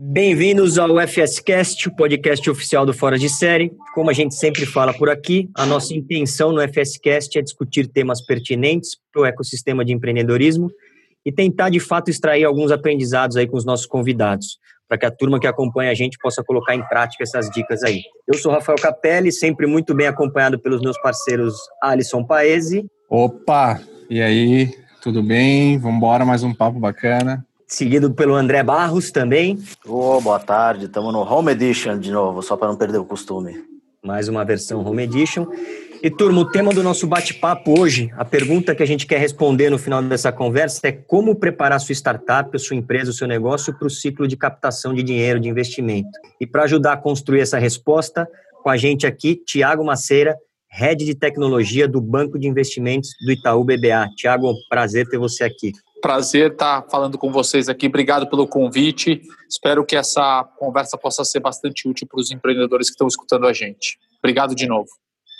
Bem-vindos ao FSCast, o podcast oficial do Fora de Série. Como a gente sempre fala por aqui, a nossa intenção no FSCast é discutir temas pertinentes para o ecossistema de empreendedorismo e tentar, de fato, extrair alguns aprendizados aí com os nossos convidados, para que a turma que acompanha a gente possa colocar em prática essas dicas aí. Eu sou Rafael Capelli, sempre muito bem acompanhado pelos meus parceiros Alisson Paese. Opa, e aí, tudo bem? Vamos embora, mais um papo bacana seguido pelo André Barros também. Oh, boa tarde, estamos no Home Edition de novo, só para não perder o costume. Mais uma versão Home Edition. E turma, o tema do nosso bate-papo hoje, a pergunta que a gente quer responder no final dessa conversa é como preparar sua startup, sua empresa, o seu negócio para o ciclo de captação de dinheiro, de investimento. E para ajudar a construir essa resposta, com a gente aqui, Tiago Maceira, Head de Tecnologia do Banco de Investimentos do Itaú BBA. Tiago, prazer ter você aqui. Prazer estar falando com vocês aqui. Obrigado pelo convite. Espero que essa conversa possa ser bastante útil para os empreendedores que estão escutando a gente. Obrigado de novo.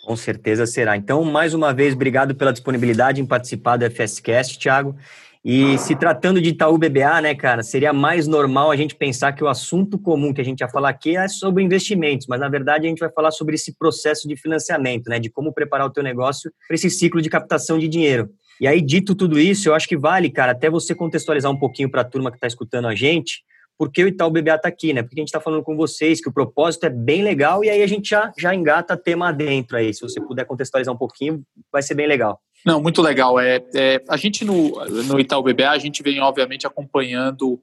Com certeza será. Então, mais uma vez, obrigado pela disponibilidade em participar do FSCast, Thiago. E se tratando de Itaú BBA, né, cara, seria mais normal a gente pensar que o assunto comum que a gente vai falar aqui é sobre investimentos, mas na verdade a gente vai falar sobre esse processo de financiamento, né, de como preparar o teu negócio para esse ciclo de captação de dinheiro. E aí, dito tudo isso, eu acho que vale, cara, até você contextualizar um pouquinho para a turma que está escutando a gente, porque o Itaú BBA está aqui, né? Porque a gente está falando com vocês que o propósito é bem legal e aí a gente já, já engata tema dentro aí. Se você puder contextualizar um pouquinho, vai ser bem legal. Não, muito legal. É, é a gente no, no Itaú BBA, a gente vem, obviamente, acompanhando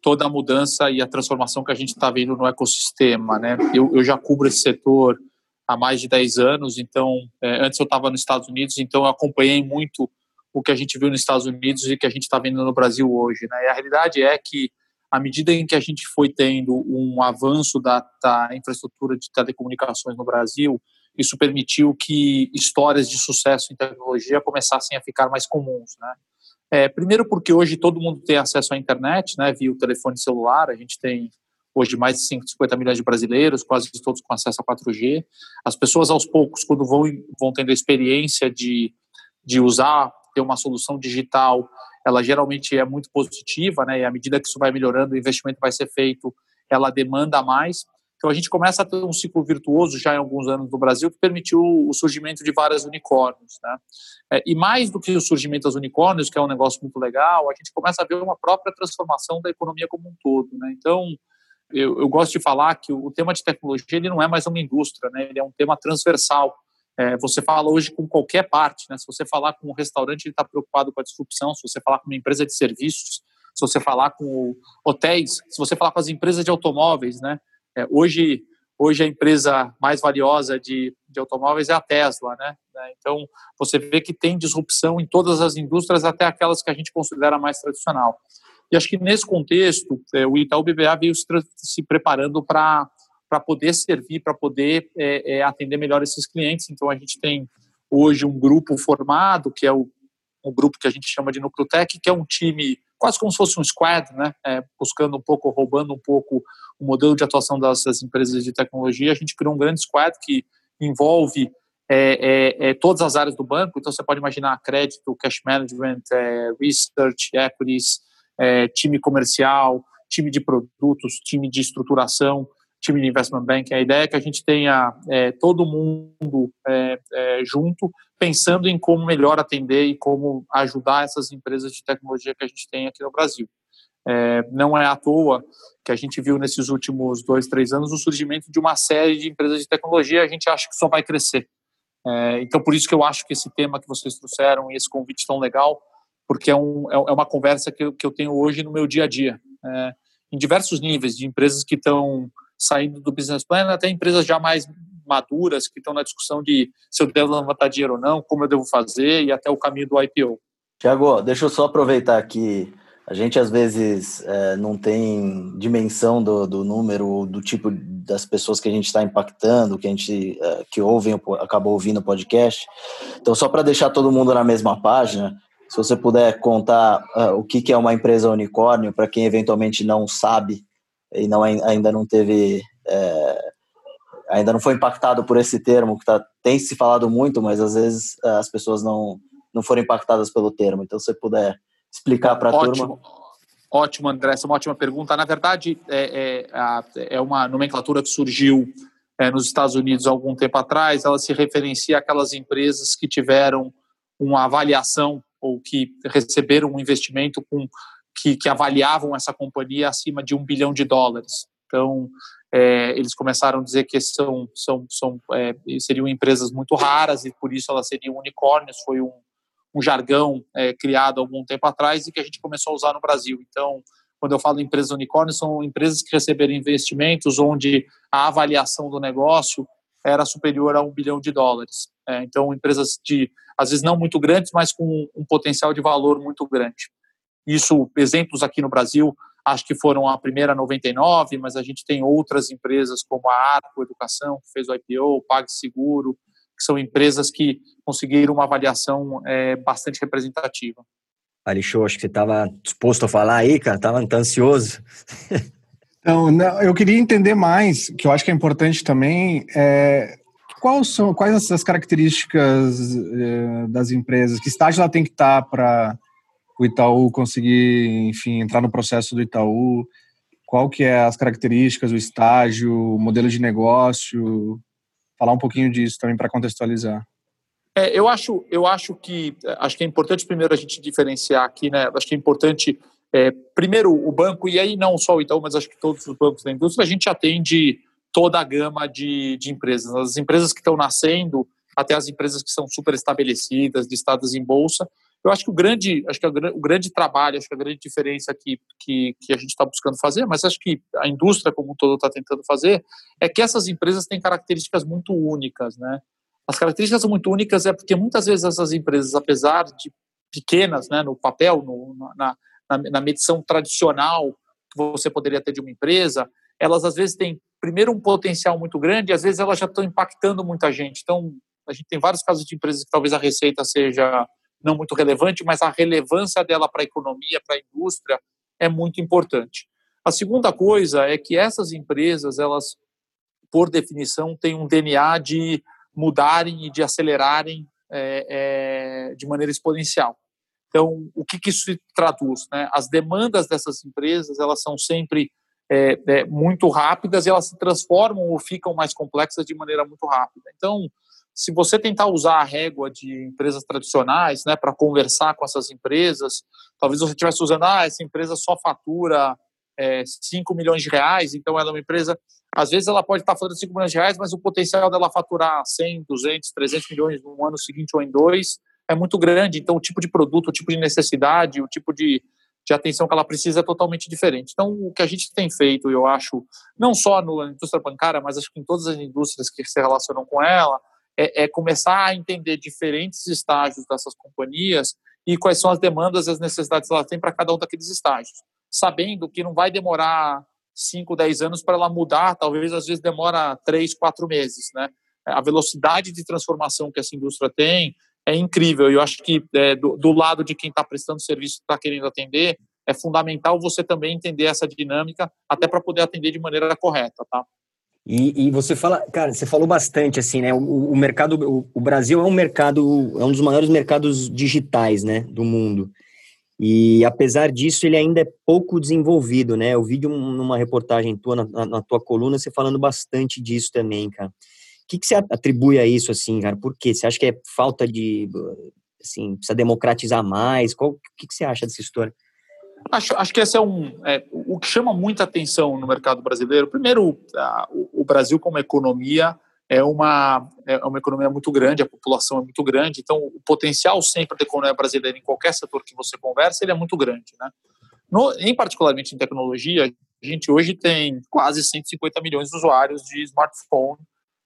toda a mudança e a transformação que a gente está vendo no ecossistema, né? Eu, eu já cubro esse setor há mais de 10 anos, então, é, antes eu estava nos Estados Unidos, então eu acompanhei muito o que a gente viu nos Estados Unidos e que a gente está vendo no Brasil hoje. Né? E a realidade é que, à medida em que a gente foi tendo um avanço da, da infraestrutura de telecomunicações no Brasil, isso permitiu que histórias de sucesso em tecnologia começassem a ficar mais comuns. Né? É, primeiro porque hoje todo mundo tem acesso à internet, né, via o telefone celular, a gente tem hoje mais de 150 milhões de brasileiros, quase todos com acesso a 4G. As pessoas aos poucos, quando vão, vão tendo a experiência de, de usar ter uma solução digital, ela geralmente é muito positiva, né? E à medida que isso vai melhorando, o investimento vai ser feito, ela demanda mais. Então a gente começa a ter um ciclo virtuoso já em alguns anos no Brasil que permitiu o surgimento de vários unicórnios, né? É, e mais do que o surgimento dos unicórnios, que é um negócio muito legal, a gente começa a ver uma própria transformação da economia como um todo, né? Então eu, eu gosto de falar que o tema de tecnologia ele não é mais uma indústria, né? Ele é um tema transversal é, você fala hoje com qualquer parte, né? Se você falar com um restaurante, ele está preocupado com a disrupção. Se você falar com uma empresa de serviços, se você falar com hotéis, se você falar com as empresas de automóveis, né? É, hoje, hoje a empresa mais valiosa de, de automóveis é a Tesla, né? É, então você vê que tem disrupção em todas as indústrias, até aquelas que a gente considera mais tradicional. E acho que nesse contexto, é, o Itaú BBA veio se, se preparando para para poder servir, para poder é, é, atender melhor esses clientes. Então, a gente tem hoje um grupo formado, que é o, grupo que a gente chama de Nucleotech, que é um time quase como se fosse um squad, né? É, buscando um pouco, roubando um pouco o modelo de atuação das, empresas de tecnologia. A gente criou um grande squad que envolve é, é, é todas as áreas do banco. Então, você pode imaginar crédito, cash management, é, research, equities, é, time comercial, time de produtos, time de estruturação time de investment banking, a ideia é que a gente tenha é, todo mundo é, é, junto, pensando em como melhor atender e como ajudar essas empresas de tecnologia que a gente tem aqui no Brasil. É, não é à toa que a gente viu nesses últimos dois, três anos o surgimento de uma série de empresas de tecnologia, a gente acha que só vai crescer. É, então, por isso que eu acho que esse tema que vocês trouxeram e esse convite tão legal, porque é, um, é, é uma conversa que eu, que eu tenho hoje no meu dia a dia, em diversos níveis, de empresas que estão saindo do business plan, até empresas já mais maduras que estão na discussão de se eu devo levantar dinheiro ou não, como eu devo fazer e até o caminho do IPO. Tiago, deixa eu só aproveitar que a gente às vezes é, não tem dimensão do, do número, do tipo das pessoas que a gente está impactando, que a gente é, que ouvem, acabou ouvindo o podcast. Então, só para deixar todo mundo na mesma página, se você puder contar uh, o que, que é uma empresa unicórnio, para quem eventualmente não sabe e não, ainda não teve. É, ainda não foi impactado por esse termo, que tá, tem se falado muito, mas às vezes é, as pessoas não, não foram impactadas pelo termo. Então, se você puder explicar para a turma. Ótimo, André, essa é uma ótima pergunta. Na verdade, é, é, é uma nomenclatura que surgiu é, nos Estados Unidos há algum tempo atrás. Ela se referencia àquelas empresas que tiveram uma avaliação ou que receberam um investimento com que, que avaliavam essa companhia acima de um bilhão de dólares. Então, é, eles começaram a dizer que são, são, são é, seriam empresas muito raras e por isso elas seriam unicórnios. Foi um, um jargão é, criado algum tempo atrás e que a gente começou a usar no Brasil. Então, quando eu falo empresas unicórnios, são empresas que receberam investimentos onde a avaliação do negócio era superior a um bilhão de dólares. É, então, empresas de, às vezes, não muito grandes, mas com um potencial de valor muito grande. Isso, exemplos aqui no Brasil, acho que foram a primeira 99, mas a gente tem outras empresas como a Arco Educação, que fez o IPO, PagSeguro, que são empresas que conseguiram uma avaliação é, bastante representativa. Ali, show, acho que você estava disposto a falar aí, cara, estava ansioso. Então, não, eu queria entender mais, que eu acho que é importante também, é, quais são quais as características é, das empresas, que estágio ela tem que estar tá para o Itaú conseguir, enfim, entrar no processo do Itaú? Qual que é as características, o estágio, o modelo de negócio? Falar um pouquinho disso também para contextualizar. É, eu acho, eu acho que acho que é importante primeiro a gente diferenciar aqui, né? Acho que é importante é, primeiro o banco e aí não só o Itaú, mas acho que todos os bancos da indústria a gente atende toda a gama de, de empresas, as empresas que estão nascendo até as empresas que são super estabelecidas, listadas em bolsa. Eu acho que o grande, acho que o grande trabalho, acho que a grande diferença que, que, que a gente está buscando fazer, mas acho que a indústria como um todo está tentando fazer, é que essas empresas têm características muito únicas, né? As características muito únicas é porque muitas vezes essas empresas, apesar de pequenas, né, no papel, no, na, na, na medição tradicional que você poderia ter de uma empresa, elas às vezes têm primeiro um potencial muito grande, e às vezes elas já estão impactando muita gente. Então, a gente tem vários casos de empresas que talvez a receita seja não muito relevante, mas a relevância dela para a economia, para a indústria é muito importante. A segunda coisa é que essas empresas, elas, por definição, têm um DNA de mudarem e de acelerarem é, é, de maneira exponencial. Então, o que, que isso traduz? Né? As demandas dessas empresas elas são sempre é, é, muito rápidas e elas se transformam ou ficam mais complexas de maneira muito rápida. Então, se você tentar usar a régua de empresas tradicionais né, para conversar com essas empresas, talvez você estivesse usando, ah, essa empresa só fatura é, 5 milhões de reais, então ela é uma empresa, às vezes ela pode estar faturando 5 milhões de reais, mas o potencial dela faturar 100, 200, 300 milhões no ano seguinte ou em dois é muito grande, então o tipo de produto, o tipo de necessidade, o tipo de, de atenção que ela precisa é totalmente diferente. Então, o que a gente tem feito, eu acho, não só na indústria bancária, mas acho que em todas as indústrias que se relacionam com ela, é, é começar a entender diferentes estágios dessas companhias e quais são as demandas e as necessidades que ela tem para cada um daqueles estágios sabendo que não vai demorar 5, 10 anos para ela mudar, talvez às vezes demora 3, 4 meses, né? A velocidade de transformação que essa indústria tem é incrível. E eu acho que é, do, do, lado de quem está prestando serviço, está querendo atender, é fundamental você também entender essa dinâmica, até para poder atender de maneira correta, tá? E, e, você fala, cara, você falou bastante assim, né? O, o mercado, o, o, Brasil é um mercado, é um dos maiores mercados digitais, né, do mundo. E apesar disso, ele ainda é pouco desenvolvido, né? Eu vi numa reportagem tua, na, na, tua coluna, você falando bastante disso também, cara. O que, que você atribui a isso, assim, cara? Por quê? Você acha que é falta de, assim, precisa democratizar mais? Qual, o que, que você acha dessa história? Acho, acho que esse é um. É, o que chama muita atenção no mercado brasileiro, primeiro, a, o, o Brasil como economia é uma, é uma economia muito grande, a população é muito grande, então o potencial sempre da economia brasileira em qualquer setor que você conversa, ele é muito grande. Né? No, em particularmente em tecnologia, a gente hoje tem quase 150 milhões de usuários de smartphone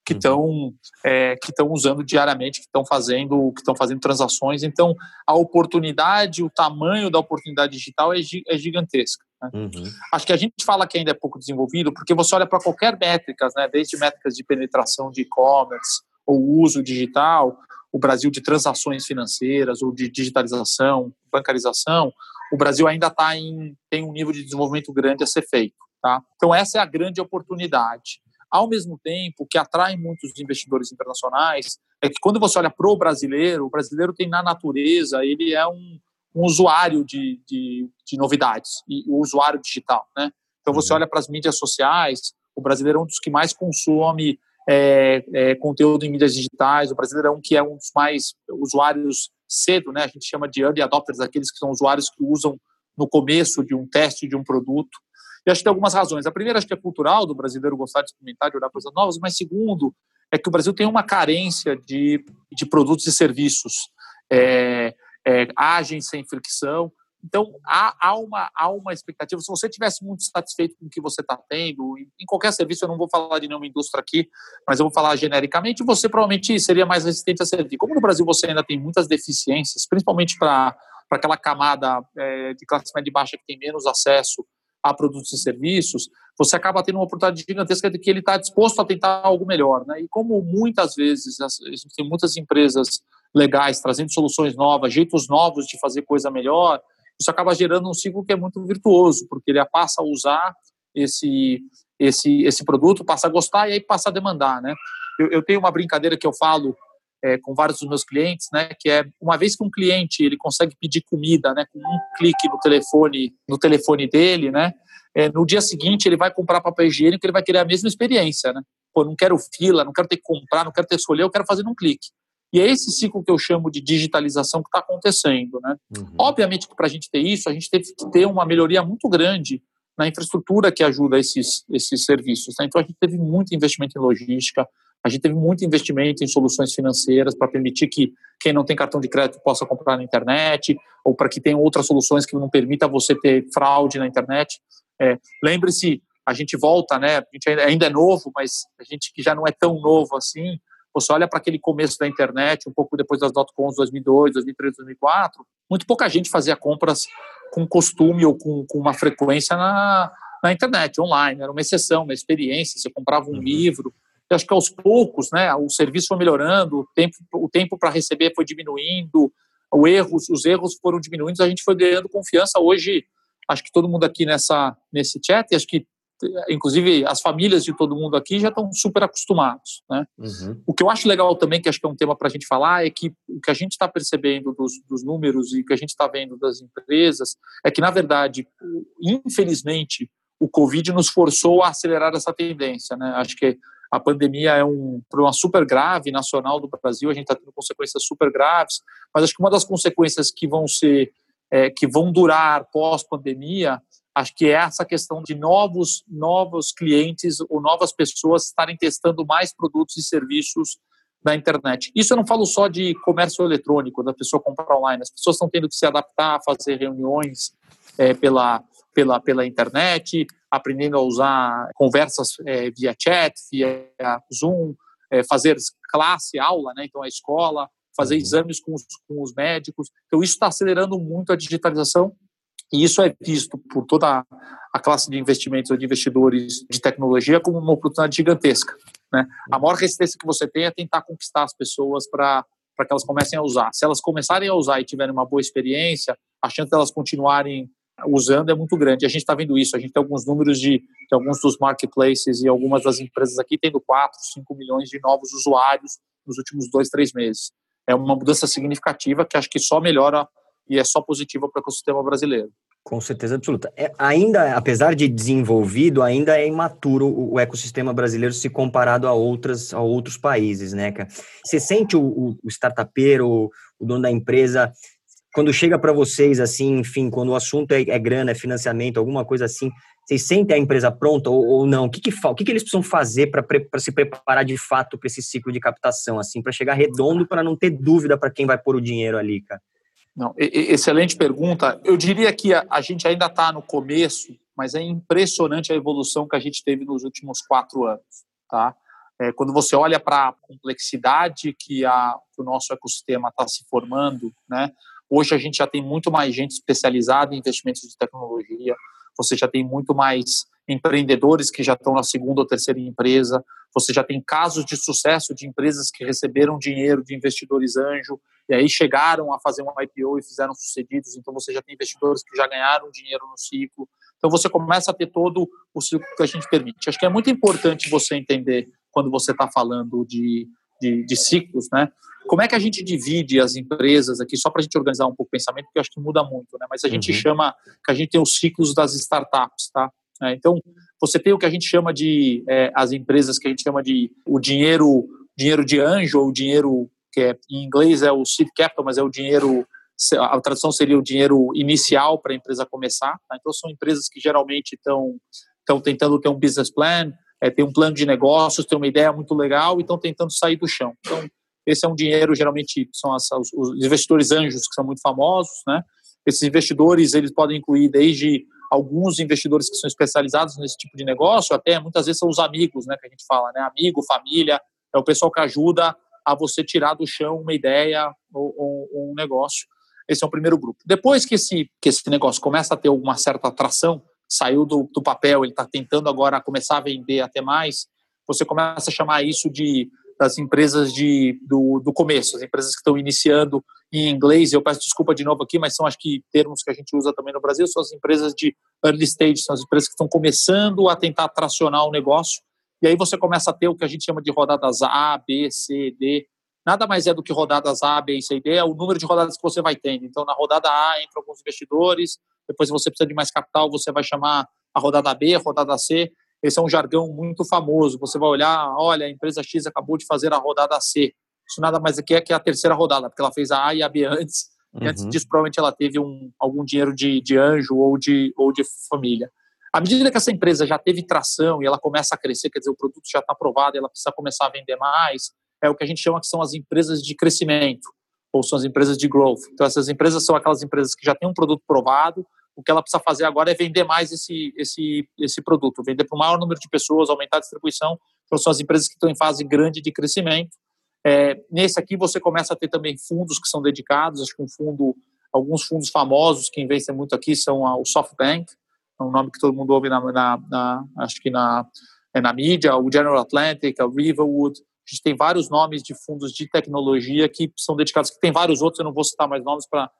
que estão uhum. é, que estão usando diariamente, que estão fazendo que estão fazendo transações. Então, a oportunidade, o tamanho da oportunidade digital é, é gigantesca. Né? Uhum. Acho que a gente fala que ainda é pouco desenvolvido, porque você olha para qualquer métricas, né, desde métricas de penetração de e-commerce ou uso digital, o Brasil de transações financeiras ou de digitalização, bancarização, o Brasil ainda está em tem um nível de desenvolvimento grande a ser feito. Tá? Então essa é a grande oportunidade. Ao mesmo tempo, o que atrai muitos investidores internacionais é que quando você olha para o brasileiro, o brasileiro tem na natureza, ele é um, um usuário de, de, de novidades e o usuário digital, né? Então você uhum. olha para as mídias sociais, o brasileiro é um dos que mais consome é, é, conteúdo em mídias digitais, o brasileiro é um que é um dos mais usuários cedo, né? A gente chama de early adopters, aqueles que são usuários que usam no começo de um teste de um produto. E acho que tem algumas razões. A primeira, acho que é cultural do brasileiro gostar de experimentar, de olhar coisas novas, mas segundo, é que o Brasil tem uma carência de, de produtos e serviços é, é, ágeis, sem fricção. Então, há, há, uma, há uma expectativa. Se você tivesse muito satisfeito com o que você está tendo, em qualquer serviço, eu não vou falar de nenhuma indústria aqui, mas eu vou falar genericamente, você provavelmente seria mais resistente a servir. Como no Brasil você ainda tem muitas deficiências, principalmente para aquela camada é, de classe média e baixa que tem menos acesso a produtos e serviços, você acaba tendo uma oportunidade gigantesca de que ele está disposto a tentar algo melhor. Né? E como muitas vezes a gente tem muitas empresas legais trazendo soluções novas, jeitos novos de fazer coisa melhor, isso acaba gerando um ciclo que é muito virtuoso, porque ele passa a usar esse, esse, esse produto, passa a gostar e aí passa a demandar. Né? Eu, eu tenho uma brincadeira que eu falo é, com vários dos meus clientes, né, que é uma vez que um cliente ele consegue pedir comida, né, com um clique no telefone, no telefone dele, né, é, no dia seguinte ele vai comprar papel higiênico, ele vai querer a mesma experiência, né? Pô, não quero fila, não quero ter que comprar, não quero ter que escolher, eu quero fazer num clique. E é esse ciclo que eu chamo de digitalização que está acontecendo, né? Uhum. Obviamente que para a gente ter isso, a gente teve que ter uma melhoria muito grande na infraestrutura que ajuda esses, esses serviços. Né? Então a gente teve muito investimento em logística, a gente teve muito investimento em soluções financeiras para permitir que quem não tem cartão de crédito possa comprar na internet, ou para que tenha outras soluções que não permita você ter fraude na internet. É, Lembre-se, a gente volta, né? A gente ainda é novo, mas a gente que já não é tão novo assim, você olha para aquele começo da internet, um pouco depois das dot-coms 2002, 2003, 2004, muito pouca gente fazia compras com costume ou com, com uma frequência na, na internet, online. Era uma exceção, uma experiência. Você comprava um uhum. livro, eu acho que aos poucos, né, o serviço foi melhorando, o tempo, o tempo para receber foi diminuindo, o erros, os erros foram diminuindo, a gente foi ganhando confiança. Hoje, acho que todo mundo aqui nessa, nesse chat, e acho que inclusive as famílias de todo mundo aqui já estão super acostumados. Né? Uhum. O que eu acho legal também, que acho que é um tema para a gente falar, é que o que a gente está percebendo dos, dos, números e o que a gente está vendo das empresas é que, na verdade, infelizmente, o Covid nos forçou a acelerar essa tendência. Né? Acho que a pandemia é um problema super grave nacional do Brasil, a gente está tendo consequências super graves, mas acho que uma das consequências que vão ser, é, que vão durar pós-pandemia, acho que é essa questão de novos, novos clientes ou novas pessoas estarem testando mais produtos e serviços na internet. Isso eu não falo só de comércio eletrônico, da pessoa comprar online, as pessoas estão tendo que se adaptar a fazer reuniões é, pela, pela, pela internet, aprendendo a usar conversas é, via chat, via Zoom, é, fazer classe, aula, né? então a escola, fazer uhum. exames com os, com os médicos. Então isso está acelerando muito a digitalização e isso é visto por toda a classe de investimentos ou de investidores de tecnologia como uma oportunidade gigantesca. Né? A maior resistência que você tem é tentar conquistar as pessoas para para que elas comecem a usar. Se elas começarem a usar e tiverem uma boa experiência, a chance delas continuarem usando é muito grande. A gente está vendo isso, a gente tem alguns números de, de, alguns dos marketplaces e algumas das empresas aqui tendo 4, 5 milhões de novos usuários nos últimos dois, três meses. É uma mudança significativa que acho que só melhora e é só positiva para o ecossistema brasileiro. Com certeza absoluta. É, ainda, apesar de desenvolvido, ainda é imaturo o, o, ecossistema brasileiro se comparado a, outras, a outros países, né, cara? Você sente o, o, o startupeiro, o, dono da empresa, quando chega para vocês, assim, enfim, quando o assunto é, é, grana, é financiamento, alguma coisa assim, vocês sentem a empresa pronta ou, ou não? O que, que, o que, que eles precisam fazer para se preparar de fato para esse ciclo de captação, assim, para chegar redondo, para não ter dúvida para quem vai pôr o dinheiro ali, cara? Não, excelente pergunta. Eu diria que a, a gente ainda está no começo, mas é impressionante a evolução que a gente teve nos últimos quatro anos, tá? É, quando você olha para a complexidade que, a, que o nosso ecossistema está se formando, né? Hoje a gente já tem muito mais gente especializada em investimentos de tecnologia, você já tem muito mais empreendedores que já estão na segunda ou terceira empresa, você já tem casos de sucesso de empresas que receberam dinheiro de investidores anjo e aí chegaram a fazer um IPO e fizeram sucedidos, então você já tem investidores que já ganharam dinheiro no ciclo. Então você começa a ter todo o ciclo que a gente permite. Acho que é muito importante você entender quando você está falando de de, de ciclos, né? Como é que a gente divide as empresas aqui, só para a gente organizar um pouco o pensamento, porque eu acho que muda muito, né? Mas a gente uhum. chama, que a gente tem os ciclos das startups, tá? É, então, você tem o que a gente chama de, é, as empresas que a gente chama de o dinheiro, dinheiro de anjo, ou o dinheiro que é, em inglês é o seed capital, mas é o dinheiro, a tradução seria o dinheiro inicial para a empresa começar. Tá? Então, são empresas que geralmente estão tentando ter um business plan, é, ter um plano de negócios, ter uma ideia muito legal e estão tentando sair do chão. Então, esse é um dinheiro, geralmente, são as, os, investidores anjos, que são muito famosos, né? Esses investidores, eles podem incluir desde alguns investidores que são especializados nesse tipo de negócio, até muitas vezes são os amigos, né, que a gente fala, né? Amigo, família, é o pessoal que ajuda a você tirar do chão uma ideia ou, ou um negócio. Esse é o primeiro grupo. Depois que esse, que esse negócio começa a ter alguma certa atração, saiu do, do papel, ele está tentando agora começar a vender até mais, você começa a chamar isso de das empresas de, do, do começo, as empresas que estão iniciando em inglês, eu peço desculpa de novo aqui, mas são acho que termos que a gente usa também no Brasil, são as empresas de early stage, são as empresas que estão começando a tentar tracionar o negócio, e aí você começa a ter o que a gente chama de rodadas A, B, C, D, nada mais é do que rodadas A, B, C e D, é o número de rodadas que você vai tendo. Então, na rodada A entram alguns investidores, depois você precisa de mais capital, você vai chamar a rodada B, a rodada C, esse é um jargão muito famoso. Você vai olhar, olha, a empresa X acabou de fazer a rodada C. Isso nada mais aqui é que a terceira rodada, porque ela fez a A e a B antes. Uhum. E antes disso, provavelmente ela teve um, algum dinheiro de, de anjo ou de, ou de família. À medida que essa empresa já teve tração e ela começa a crescer, quer dizer, o produto já está aprovado, ela precisa começar a vender mais, é o que a gente chama que são as empresas de crescimento, ou são as empresas de growth. Então, essas empresas são aquelas empresas que já têm um produto provado, o que ela precisa fazer agora é vender mais esse, esse, esse produto, vender para o maior número de pessoas, aumentar a distribuição. Então, são as empresas que estão em fase grande de crescimento. É, nesse aqui, você começa a ter também fundos que são dedicados. Acho que um fundo, alguns fundos famosos que investem muito aqui são o SoftBank, é um nome que todo mundo ouve na, na, na acho que na, é na mídia, o General Atlantic, o Riverwood. A gente tem vários nomes de fundos de tecnologia que são dedicados, que tem vários outros, eu não vou citar mais nomes para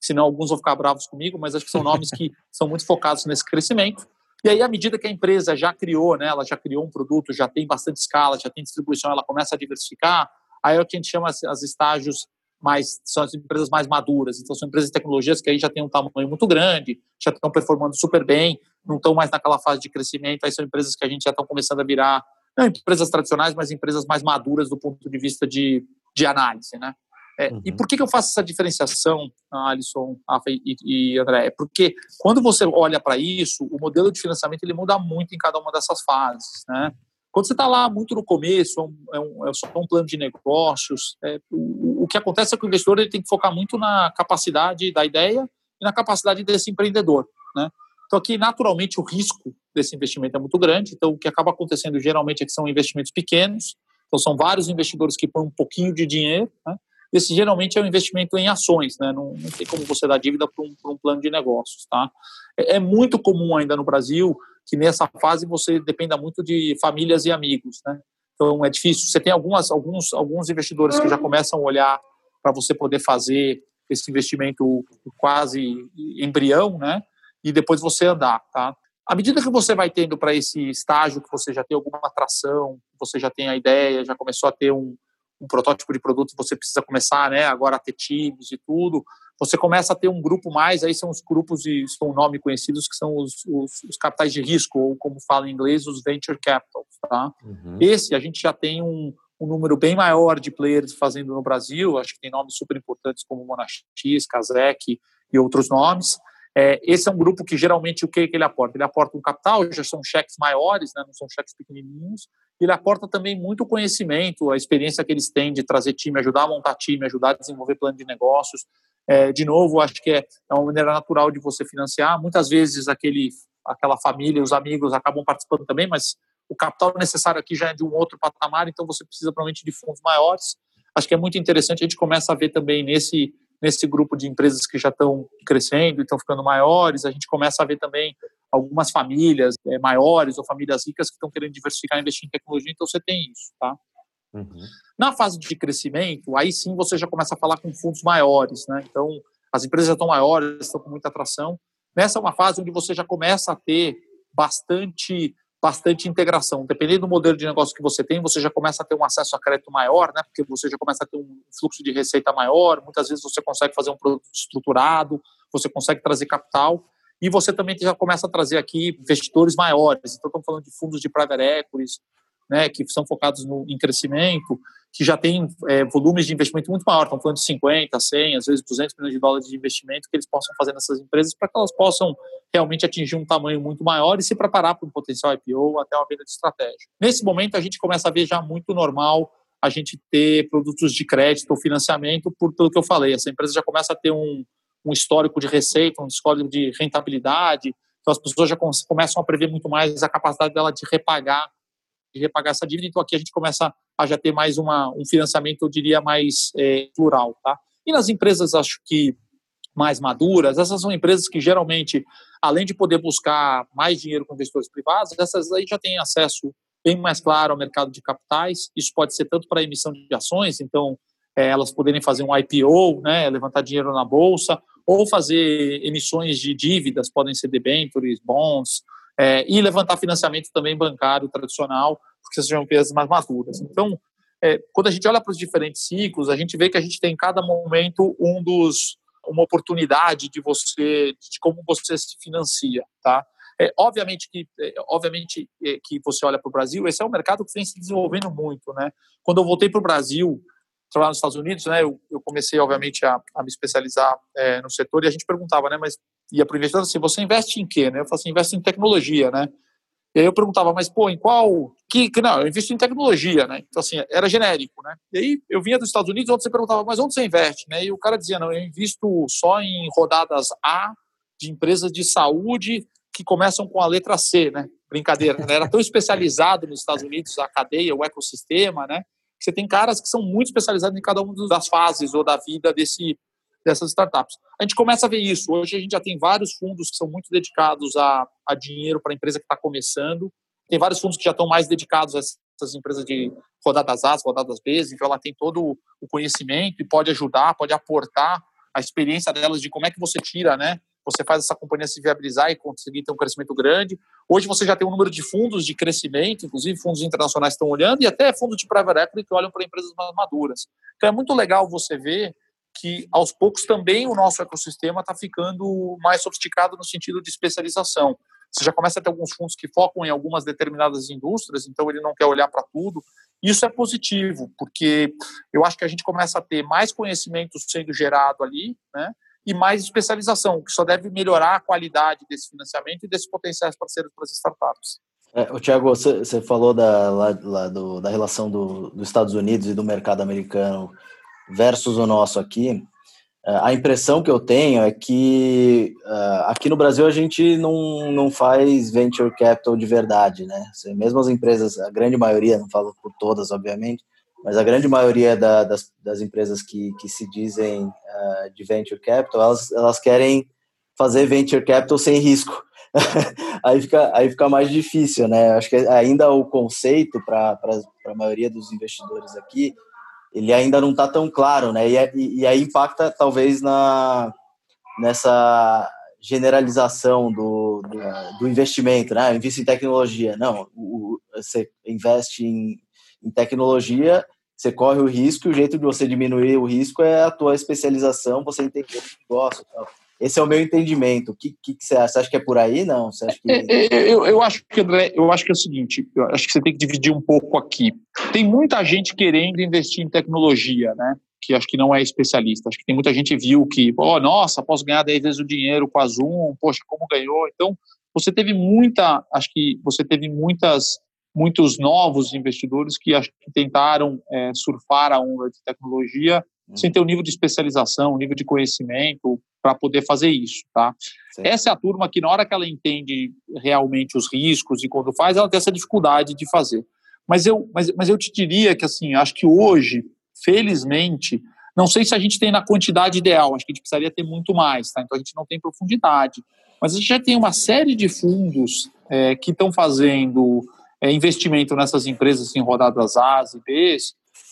senão alguns vão ficar bravos comigo, mas acho que são nomes que são muito focados nesse crescimento. E aí, à medida que a empresa já criou, né, ela já criou um produto, já tem bastante escala, já tem distribuição, ela começa a diversificar, aí é o que a gente chama as estágios mais, são as empresas mais maduras. Então, são empresas de tecnologias que aí já têm um tamanho muito grande, já estão performando super bem, não estão mais naquela fase de crescimento, aí são empresas que a gente já estão começando a virar, não empresas tradicionais, mas empresas mais maduras do ponto de vista de, de análise, né? É, uhum. E por que, que eu faço essa diferenciação, Alisson, Rafa e, e André? É porque quando você olha para isso, o modelo de financiamento ele muda muito em cada uma dessas fases, né? Quando você está lá muito no começo, é, um, é, só um plano de negócios, é, o, o, que acontece é que o investidor ele tem que focar muito na capacidade da ideia e na capacidade desse empreendedor, né? Então aqui, naturalmente, o risco desse investimento é muito grande, então o que acaba acontecendo geralmente é que são investimentos pequenos, então são vários investidores que põem um pouquinho de dinheiro, né? Esse geralmente é um investimento em ações, né? Não, não tem como você dar dívida para um, um, plano de negócios, tá? É, é, muito comum ainda no Brasil que nessa fase você dependa muito de famílias e amigos, né? Então é difícil. Você tem algumas, alguns, alguns investidores que já começam a olhar para você poder fazer esse investimento quase embrião, né? E depois você andar, tá? À medida que você vai tendo para esse estágio que você já tem alguma atração, você já tem a ideia, já começou a ter um, um protótipo de produto, você precisa começar, né, agora a ter times e tudo, você começa a ter um grupo mais, aí são os grupos de são um nome conhecidos que são os, os, os, capitais de risco, ou como fala em inglês, os venture capitals, tá? Uhum. Esse a gente já tem um, um número bem maior de players fazendo no Brasil, acho que tem nomes super importantes como Monax, Kazek e outros nomes, é, esse é um grupo que geralmente o que, que ele aporta? Ele aporta um capital, já são cheques maiores, né, não são cheques pequenininhos, ele aporta também muito conhecimento, a experiência que eles têm de trazer time, ajudar a montar time, ajudar a desenvolver plano de negócios. É, de novo, acho que é, é uma maneira natural de você financiar. Muitas vezes aquele, aquela família, os amigos acabam participando também, mas o capital necessário aqui já é de um outro patamar, então você precisa provavelmente de fundos maiores. Acho que é muito interessante, a gente começa a ver também nesse nesse grupo de empresas que já estão crescendo e estão ficando maiores, a gente começa a ver também algumas famílias é, maiores ou famílias ricas que estão querendo diversificar e investir em tecnologia, então você tem isso, tá? Uhum. Na fase de crescimento, aí sim você já começa a falar com fundos maiores, né? Então, as empresas já estão maiores, estão com muita atração. Nessa é uma fase onde você já começa a ter bastante bastante integração. Dependendo do modelo de negócio que você tem, você já começa a ter um acesso a crédito maior, né? Porque você já começa a ter um fluxo de receita maior. Muitas vezes você consegue fazer um produto estruturado, você consegue trazer capital e você também já começa a trazer aqui investidores maiores. Então, estamos falando de fundos de private equities, né, que são focados no, em crescimento, que já têm é, volumes de investimento muito maior, estão falando de 50, 100, às vezes 200 milhões de dólares de investimento que eles possam fazer nessas empresas para que elas possam realmente atingir um tamanho muito maior e se preparar para um potencial IPO até uma venda de estratégia. Nesse momento, a gente começa a ver já muito normal a gente ter produtos de crédito ou financiamento por tudo que eu falei. Essa empresa já começa a ter um, um histórico de receita, um histórico de rentabilidade, então as pessoas já começam a prever muito mais a capacidade dela de repagar de repagar essa dívida. Então aqui a gente começa a já ter mais uma, um financiamento, eu diria, mais é, plural. Tá? E nas empresas, acho que mais maduras, essas são empresas que geralmente, além de poder buscar mais dinheiro com investidores privados, essas aí já têm acesso bem mais claro ao mercado de capitais. Isso pode ser tanto para emissão de ações, então é, elas poderem fazer um IPO, né, levantar dinheiro na bolsa, ou fazer emissões de dívidas, podem ser debentures, bonds, é, e levantar financiamento também bancário tradicional, porque são empresas mais maduras. Então, é, quando a gente olha para os diferentes ciclos, a gente vê que a gente tem em cada momento um dos uma oportunidade de você de como você se financia, tá? É, obviamente que é, obviamente é, que você olha para o Brasil, esse é um mercado que vem se desenvolvendo muito, né? Quando eu voltei para o Brasil, trabalhar nos Estados Unidos, né? Eu, eu comecei obviamente a, a me especializar é, no setor e a gente perguntava, né? Mas ia para o investidor assim, você investe em quê? Né? Eu falo assim, investe em tecnologia, né? E aí eu perguntava, mas pô, em qual? Que, que não, eu invisto em tecnologia, né? Então assim, era genérico, né? E aí eu vinha dos Estados Unidos, onde você perguntava, mas onde você investe, né? E o cara dizia, não, eu invisto só em rodadas A de empresas de saúde que começam com a letra C, né? Brincadeira, né? Era tão especializado nos Estados Unidos a cadeia, o ecossistema, né? Você tem caras que são muito especializados em cada uma das fases ou da vida desse dessas startups. A gente começa a ver isso. Hoje a gente já tem vários fundos que são muito dedicados a, a dinheiro para a empresa que está começando. Tem vários fundos que já estão mais dedicados a essas empresas de rodadas A, rodadas B, então ela tem todo o conhecimento e pode ajudar, pode aportar a experiência delas de como é que você tira, né? Você faz essa companhia se viabilizar e conseguir ter um crescimento grande. Hoje você já tem um número de fundos de crescimento, inclusive fundos internacionais estão olhando, e até fundos de private equity que olham para empresas mais maduras. Então é muito legal você ver que aos poucos também o nosso ecossistema está ficando mais sofisticado no sentido de especialização. Você já começa a ter alguns fundos que focam em algumas determinadas indústrias, então ele não quer olhar para tudo. Isso é positivo, porque eu acho que a gente começa a ter mais conhecimento sendo gerado ali, né? E mais especialização, que só deve melhorar a qualidade desse financiamento e desses potenciais parceiros para as startups. É, o Tiago, você, falou da, lá, lá do, da relação do, dos Estados Unidos e do mercado americano versus o nosso aqui, é, a impressão que eu tenho é que uh, aqui no Brasil a gente não, não faz venture capital de verdade, né? Mesmo as empresas, a grande maioria, não falo por todas, obviamente, mas a grande maioria da, das, das empresas que, que se dizem uh, de venture capital, elas, elas querem fazer venture capital sem risco. aí, fica, aí fica mais difícil, né? Acho que ainda o conceito para a maioria dos investidores aqui ele ainda não está tão claro, né? E, e, e, aí impacta talvez na nessa generalização do, do, do investimento, né? Investe em tecnologia. Não, o, você investe em, em tecnologia, você corre o risco, e o jeito de você diminuir o risco é a tua especialização, você entender o negócio. Tal. Esse é o meu entendimento. O que, que, que, você acha? Você acha que é por aí? Não? Você acha que... É, é, eu, eu, acho que, eu acho que é o seguinte, eu acho que você tem que dividir um pouco aqui. Tem muita gente querendo investir em tecnologia, né? Que acho que não é especialista. Acho que tem muita gente viu que, oh, nossa, posso ganhar 10 vezes o dinheiro com a Zoom, poxa, como ganhou. Então, você teve muita, acho que você teve muitas, muitos novos investidores que acho que tentaram é, surfar a onda de tecnologia sem ter o um nível de especialização, o um nível de conhecimento para poder fazer isso, tá? Sim. Essa é a turma que na hora que ela entende realmente os riscos e quando faz, ela tem essa dificuldade de fazer. Mas eu, mas, mas eu te diria que assim, acho que hoje, felizmente, não sei se a gente tem na quantidade ideal, acho que a gente precisaria ter muito mais, tá? Então a gente não tem profundidade. Mas a gente já tem uma série de fundos é, que estão fazendo é, investimento nessas empresas em rodadas A e B,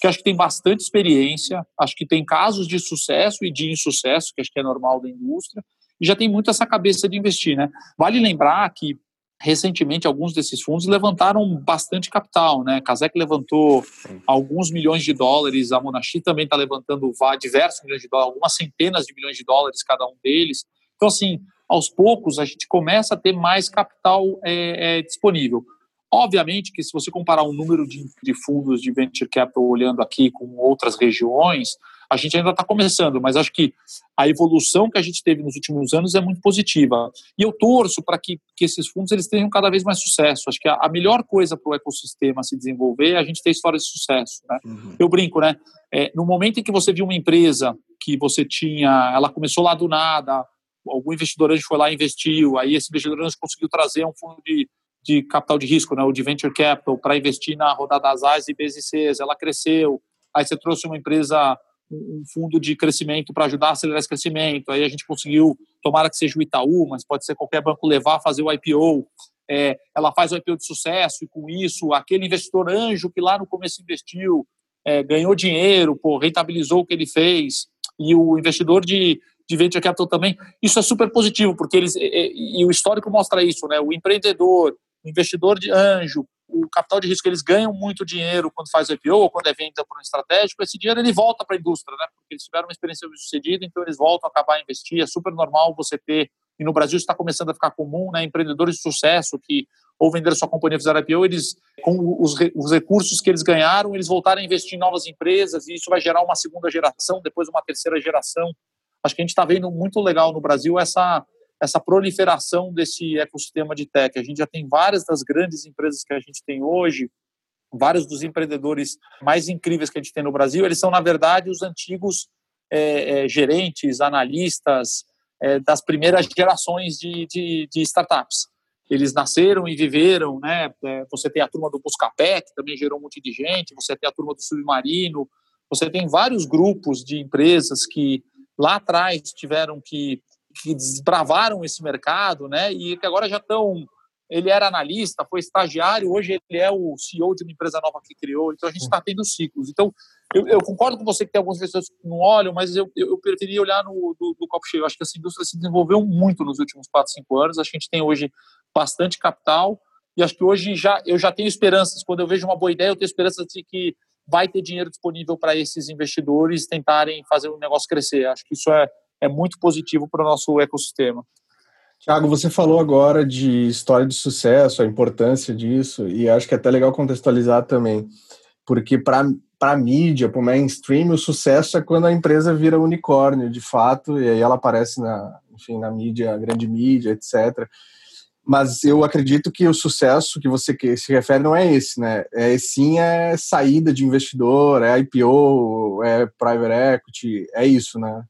que acho que tem bastante experiência, acho que tem casos de sucesso e de insucesso, que acho que é normal da indústria, e já tem muito essa cabeça de investir, né? Vale lembrar que recentemente alguns desses fundos levantaram bastante capital, né? Kazek levantou Sim. alguns milhões de dólares, a Monashi também está levantando diversos milhões de dólares, algumas centenas de milhões de dólares cada um deles. Então, assim, aos poucos a gente começa a ter mais capital é, é, disponível. Obviamente que se você comparar o número de, de fundos de venture capital olhando aqui com outras regiões, a gente ainda está começando, mas acho que a evolução que a gente teve nos últimos anos é muito positiva. E eu torço para que, que esses fundos eles tenham cada vez mais sucesso. Acho que a, a melhor coisa para o ecossistema se desenvolver é a gente ter histórias de sucesso. Né? Uhum. Eu brinco, né? É, no momento em que você viu uma empresa que você tinha, ela começou lá do nada, algum investidor anjo foi lá e investiu, aí esse investidor anjo conseguiu trazer um fundo de, de capital de risco, né, o de venture capital, para investir na rodada das A's e B's e C's, ela cresceu, aí você trouxe uma empresa um fundo de crescimento para ajudar a acelerar esse crescimento. Aí a gente conseguiu, tomara que seja o Itaú, mas pode ser qualquer banco levar, fazer o IPO. É, ela faz o IPO de sucesso e com isso, aquele investidor anjo que lá no começo investiu, é, ganhou dinheiro, pô, rentabilizou o que ele fez, e o investidor de, de venture capital também, isso é super positivo, porque eles, e, e o histórico mostra isso, né? O empreendedor, o investidor de anjo, o capital de risco, eles ganham muito dinheiro quando faz IPO ou quando é venda para um estratégico, esse dinheiro ele volta para a indústria, né? Porque eles tiveram uma experiência sucedida, então eles voltam a acabar a investir. É super normal você ter, e no Brasil está começando a ficar comum, né? Empreendedores de sucesso que ou venderam sua companhia fizeram IPO, eles, com os, os recursos que eles ganharam, eles voltaram a investir em novas empresas e isso vai gerar uma segunda geração, depois uma terceira geração. Acho que a gente está vendo muito legal no Brasil essa essa proliferação desse ecossistema de tech. A gente já tem várias das grandes empresas que a gente tem hoje, vários dos empreendedores mais incríveis que a gente tem no Brasil, eles são, na verdade, os antigos é, é, gerentes, analistas é, das primeiras gerações de, de, de, startups. Eles nasceram e viveram, né? É, você tem a turma do Buscapé, que também gerou um monte de gente, você tem a turma do Submarino, você tem vários grupos de empresas que lá atrás tiveram que que desbravaram esse mercado, né? E que agora já estão. Ele era analista, foi estagiário, hoje ele é o CEO de uma empresa nova que criou. Então a gente está tendo ciclos. Então eu, eu, concordo com você que tem algumas pessoas que não olham, mas eu, eu, preferia olhar no do, do copo cheio. Eu acho que essa indústria se desenvolveu muito nos últimos 4, 5 anos. Acho que a gente tem hoje bastante capital e acho que hoje já eu já tenho esperanças. Quando eu vejo uma boa ideia, eu tenho esperanças de que vai ter dinheiro disponível para esses investidores tentarem fazer o negócio crescer. Acho que isso é é muito positivo para o nosso ecossistema. Tiago, você falou agora de história de sucesso, a importância disso, e acho que é até legal contextualizar também, porque para a mídia, para o mainstream, o sucesso é quando a empresa vira unicórnio, de fato, e aí ela aparece na, enfim, na mídia, grande mídia, etc. Mas eu acredito que o sucesso que você se refere não é esse, né? É sim é saída de investidor, é IPO, é private equity, é isso, né?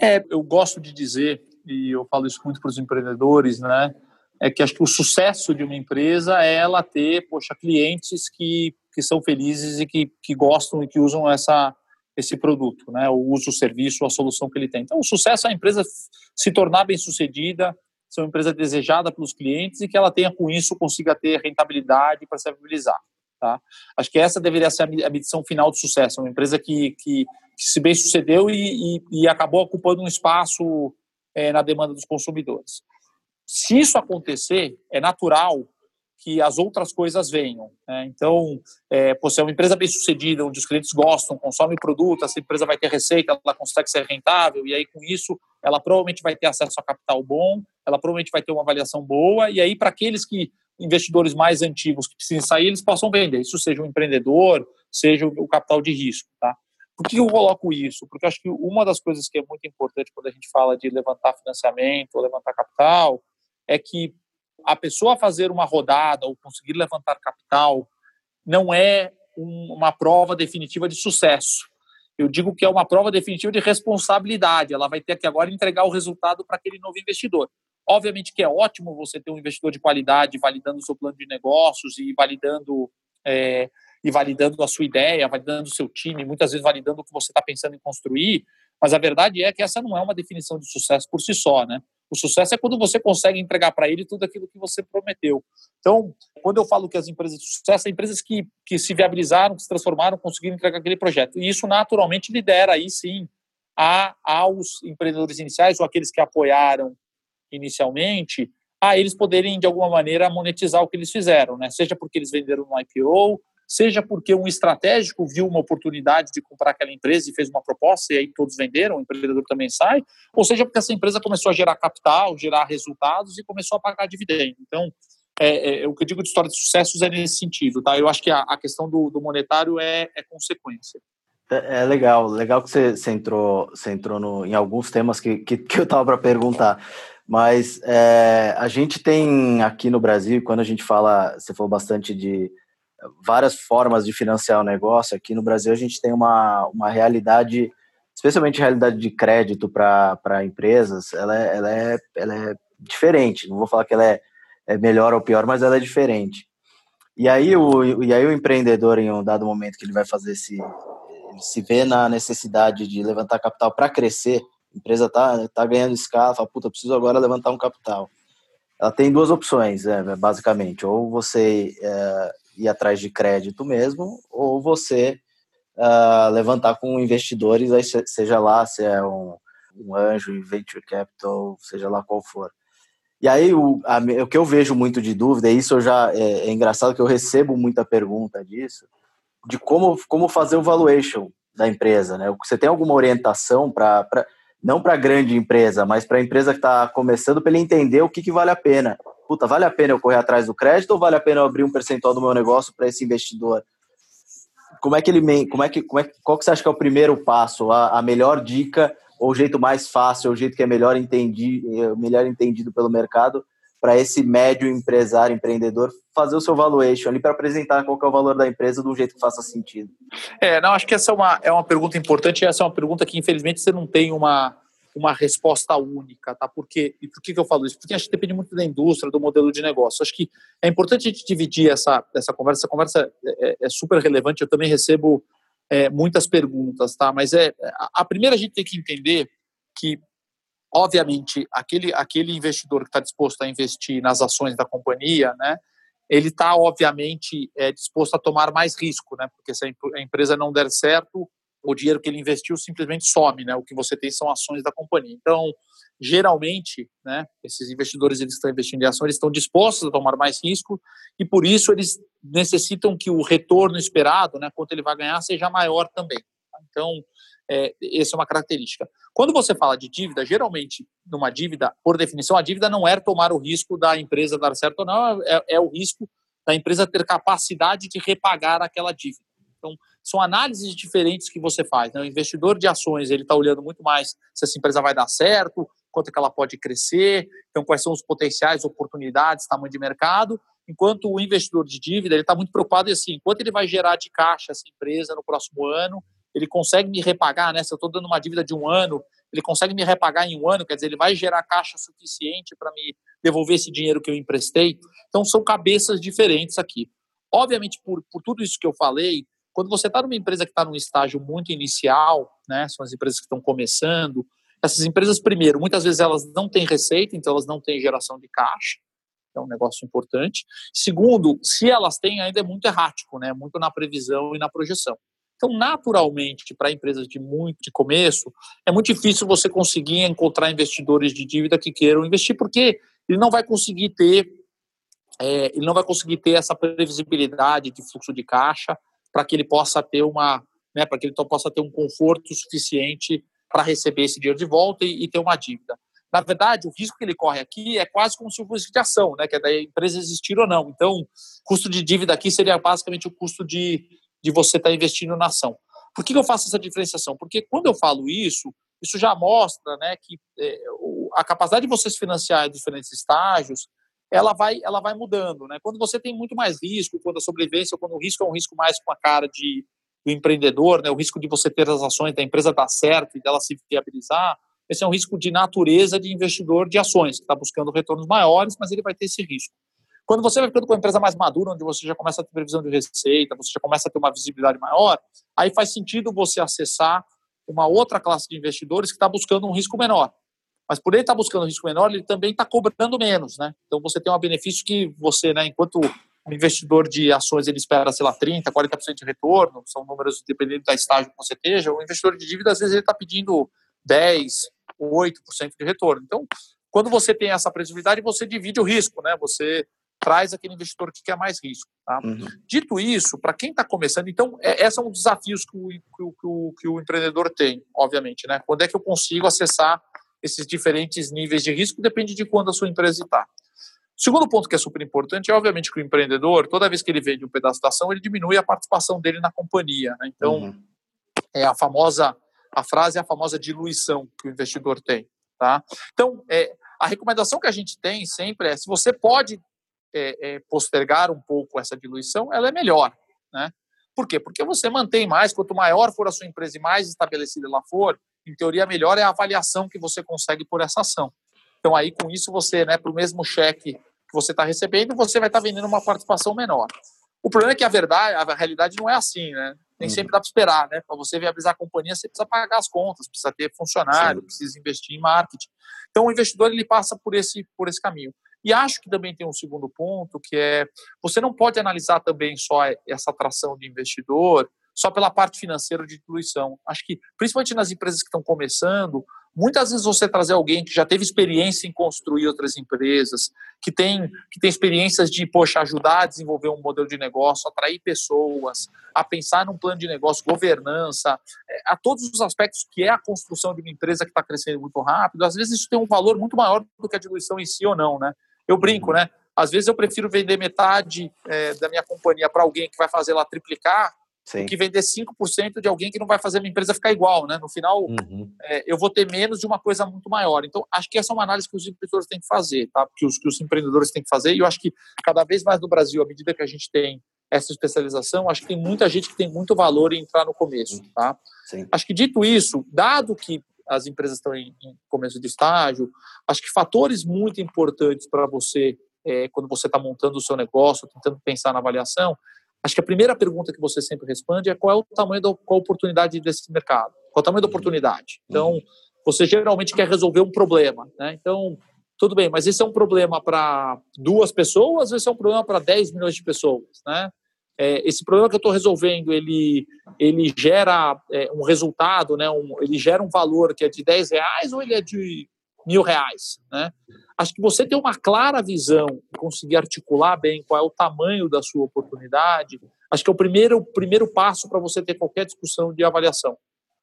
É, eu gosto de dizer, e eu falo isso muito para os empreendedores, né? É que acho que o sucesso de uma empresa é ela ter, poxa, clientes que, que são felizes e que, que gostam e que usam essa, esse produto, né? O uso, o serviço, a solução que ele tem. Então, o sucesso é a empresa se tornar bem sucedida, ser uma empresa desejada pelos clientes e que ela tenha com isso consiga ter rentabilidade para se viabilizar. Tá? Acho que essa deveria ser a medição final do sucesso, uma empresa que, que que se bem sucedeu e, e, e acabou ocupando um espaço é, na demanda dos consumidores. Se isso acontecer, é natural que as outras coisas venham. Né? Então, é, você é uma empresa bem sucedida, onde os clientes gostam, consomem produto, essa empresa vai ter receita, ela consegue ser rentável, e aí com isso ela provavelmente vai ter acesso a capital bom, ela provavelmente vai ter uma avaliação boa, e aí para aqueles que investidores mais antigos que precisam sair, eles possam vender. Isso seja um empreendedor, seja o capital de risco, tá? Por que eu coloco isso? Porque acho que uma das coisas que é muito importante quando a gente fala de levantar financiamento ou levantar capital é que a pessoa fazer uma rodada ou conseguir levantar capital não é uma prova definitiva de sucesso. Eu digo que é uma prova definitiva de responsabilidade. Ela vai ter que agora entregar o resultado para aquele novo investidor. Obviamente que é ótimo você ter um investidor de qualidade validando o seu plano de negócios e validando é, e validando a sua ideia, validando o seu time, muitas vezes validando o que você está pensando em construir. Mas a verdade é que essa não é uma definição de sucesso por si só, né? O sucesso é quando você consegue entregar para ele tudo aquilo que você prometeu. Então, quando eu falo que as empresas de sucesso, são empresas que, que se viabilizaram, que se transformaram, conseguiram entregar aquele projeto. E isso naturalmente lidera aí sim a, aos empreendedores iniciais ou aqueles que apoiaram inicialmente a eles poderem, de alguma maneira, monetizar o que eles fizeram, né? seja porque eles venderam no IPO, seja porque um estratégico viu uma oportunidade de comprar aquela empresa e fez uma proposta e aí todos venderam, o empreendedor também sai, ou seja porque essa empresa começou a gerar capital, gerar resultados e começou a pagar dividendo. Então, é, é, o que eu digo de história de sucessos é nesse sentido, tá? Eu acho que a, a questão do, do, monetário é, é consequência. É, é, legal, legal que você, você entrou, você entrou no, em alguns temas que, que, que eu estava para perguntar. Mas é, a gente tem aqui no Brasil, quando a gente fala, você falou bastante de várias formas de financiar o negócio, aqui no Brasil a gente tem uma, uma realidade, especialmente a realidade de crédito para empresas, ela é, ela, é, ela é diferente. Não vou falar que ela é, é melhor ou pior, mas ela é diferente. E aí, o, e aí o empreendedor, em um dado momento que ele vai fazer esse, ele se vê na necessidade de levantar capital para crescer, a empresa está tá ganhando escala, fala, puta, preciso agora levantar um capital. Ela tem duas opções, é, basicamente. Ou você é, ir atrás de crédito mesmo, ou você uh, levantar com investidores, aí seja lá se é um, um anjo, venture capital, seja lá qual for. E aí, o, a, o que eu vejo muito de dúvida, e isso eu já é, é, engraçado que eu recebo muita pergunta disso, de como, como fazer o valuation da empresa, né? Você tem alguma orientação para não para grande empresa, mas para a empresa que está começando, para ele entender o que, que vale a pena. Puta, vale a pena eu correr atrás do crédito ou vale a pena eu abrir um percentual do meu negócio para esse investidor? Como é que ele, como é que, como é, qual que você acha que é o primeiro passo, a, a melhor dica ou o jeito mais fácil, o jeito que é melhor, entendi, melhor entendido pelo mercado para esse médio empresário, empreendedor, fazer o seu valuation ali para apresentar qual é o valor da empresa de um jeito que faça sentido? É, não, acho que essa é uma, é uma pergunta importante e essa é uma pergunta que, infelizmente, você não tem uma, uma resposta única, tá? Porque, e por que, que eu falo isso? Porque acho que depende muito da indústria, do modelo de negócio. Acho que é importante a gente dividir essa, essa conversa. Essa conversa é, é, é super relevante, eu também recebo é, muitas perguntas, tá? Mas é, a, a primeira a gente tem que entender que obviamente, aquele, aquele investidor que está disposto a investir nas ações da companhia, né, ele está, obviamente, é, disposto a tomar mais risco, né, porque se a empresa não der certo, o dinheiro que ele investiu simplesmente some, né, o que você tem são ações da companhia. Então, geralmente, né, esses investidores eles estão investindo em ações, eles estão dispostos a tomar mais risco e, por isso, eles necessitam que o retorno esperado, né, quanto ele vai ganhar, seja maior também. Então, é, essa é uma característica. Quando você fala de dívida, geralmente, numa dívida, por definição, a dívida não é tomar o risco da empresa dar certo ou não, é, é o risco da empresa ter capacidade de repagar aquela dívida. Então, são análises diferentes que você faz. Né? O investidor de ações ele está olhando muito mais se essa empresa vai dar certo, quanto que ela pode crescer, então quais são os potenciais oportunidades, tamanho de mercado, enquanto o investidor de dívida ele está muito preocupado assim, quanto ele vai gerar de caixa essa empresa no próximo ano ele consegue me repagar, né? Se eu estou dando uma dívida de um ano, ele consegue me repagar em um ano, quer dizer, ele vai gerar caixa suficiente para me devolver esse dinheiro que eu emprestei. Então, são cabeças diferentes aqui. Obviamente, por, por tudo isso que eu falei, quando você está numa empresa que está num estágio muito inicial, né? São as empresas que estão começando. Essas empresas, primeiro, muitas vezes elas não têm receita, então elas não têm geração de caixa é um negócio importante. Segundo, se elas têm, ainda é muito errático, né? Muito na previsão e na projeção. Então, naturalmente, para empresas de muito de começo, é muito difícil você conseguir encontrar investidores de dívida que queiram investir, porque ele não vai conseguir ter é, ele não vai conseguir ter essa previsibilidade de fluxo de caixa para que ele possa ter uma né, para que ele possa ter um conforto suficiente para receber esse dinheiro de volta e, e, ter uma dívida. Na verdade, o risco que ele corre aqui é quase como se fosse de ação, né, que é da empresa existir ou não. Então, custo de dívida aqui seria basicamente o custo de de você estar tá investindo na ação. Por que, eu faço essa diferenciação? Porque quando eu falo isso, isso já mostra né, que é, a capacidade de você se financiar em diferentes estágios ela vai, ela vai mudando. Né? Quando você tem muito mais risco, quando a sobrevivência, quando o risco é um risco mais com a cara de, do empreendedor, né? o risco de você ter as ações da empresa dar certo e dela se viabilizar, esse é um risco de natureza de investidor de ações, que está buscando retornos maiores, mas ele vai ter esse risco. Quando você vai ficando com uma empresa mais madura, onde você já começa a ter previsão de receita, você já começa a ter uma visibilidade maior, aí faz sentido você acessar uma outra classe de investidores que está buscando um risco menor. Mas por ele estar tá buscando um risco menor, ele também está cobrando menos, né? Então você tem um benefício que você, né, enquanto o investidor de ações ele espera, sei lá, 30%, 40% de retorno, são números dependendo da estágio que você esteja, o investidor de dívida, às vezes, ele está pedindo 10%, 8% de retorno. Então, quando você tem essa previsibilidade, você divide o risco, né? Você traz aquele investidor que quer mais risco. Tá? Uhum. Dito isso, para quem está começando, então, é, esses são os desafios que o, que, o, que o empreendedor tem, obviamente. Né? Quando é que eu consigo acessar esses diferentes níveis de risco? Depende de quando a sua empresa está. Segundo ponto que é super importante é, obviamente, que o empreendedor, toda vez que ele vende um pedaço da ação, ele diminui a participação dele na companhia. Né? Então, uhum. é a famosa, a frase é a famosa diluição que o investidor tem. Tá? Então, é, a recomendação que a gente tem sempre é, se você pode é, é, postergar um pouco essa diluição, ela é melhor, né? Por quê? Porque você mantém mais, quanto maior for a sua empresa e mais estabelecida ela for, em teoria, melhor é a avaliação que você consegue por essa ação. Então, aí, com isso, você, né, para o mesmo cheque que você está recebendo, você vai estar tá vendendo uma participação menor. O problema é que a verdade, a realidade não é assim, né? Nem hum. sempre dá para esperar, né? Para você viabilizar a companhia, você precisa pagar as contas, precisa ter funcionário, Sim. precisa investir em marketing. Então, o investidor ele passa por esse por esse caminho. E acho que também tem um segundo ponto, que é você não pode analisar também só essa atração de investidor só pela parte financeira de diluição. Acho que, principalmente nas empresas que estão começando, muitas vezes você trazer alguém que já teve experiência em construir outras empresas, que tem, que tem experiências de, poxa, ajudar a desenvolver um modelo de negócio, atrair pessoas, a pensar num plano de negócio, governança, é, a todos os aspectos que é a construção de uma empresa que está crescendo muito rápido, às vezes isso tem um valor muito maior do que a diluição em si ou não, né? Eu brinco, né? Às vezes eu prefiro vender metade é, da minha companhia para alguém que vai fazer ela triplicar Sim. do que vender 5% de alguém que não vai fazer a minha empresa ficar igual, né? No final, uhum. é, eu vou ter menos de uma coisa muito maior. Então, acho que essa é uma análise que os empreendedores têm que fazer, tá? Que os, que os empreendedores têm que fazer. E eu acho que cada vez mais no Brasil, à medida que a gente tem essa especialização, acho que tem muita gente que tem muito valor em entrar no começo, tá? Sim. Acho que dito isso, dado que as empresas estão em, em começo de estágio. Acho que fatores muito importantes para você, é, quando você está montando o seu negócio, tentando pensar na avaliação, acho que a primeira pergunta que você sempre responde é qual é o tamanho da qual a oportunidade desse mercado, qual é o tamanho da oportunidade. Então, você geralmente quer resolver um problema, né? Então, tudo bem, mas esse é um problema para duas pessoas, esse é um problema para 10 milhões de pessoas, né? É, esse problema que eu estou resolvendo, ele, ele gera é, um resultado, né, um, ele gera um valor que é de 10 reais ou ele é de mil reais, né? Acho que você ter uma clara visão, conseguir articular bem qual é o tamanho da sua oportunidade, acho que é o primeiro, primeiro passo para você ter qualquer discussão de avaliação.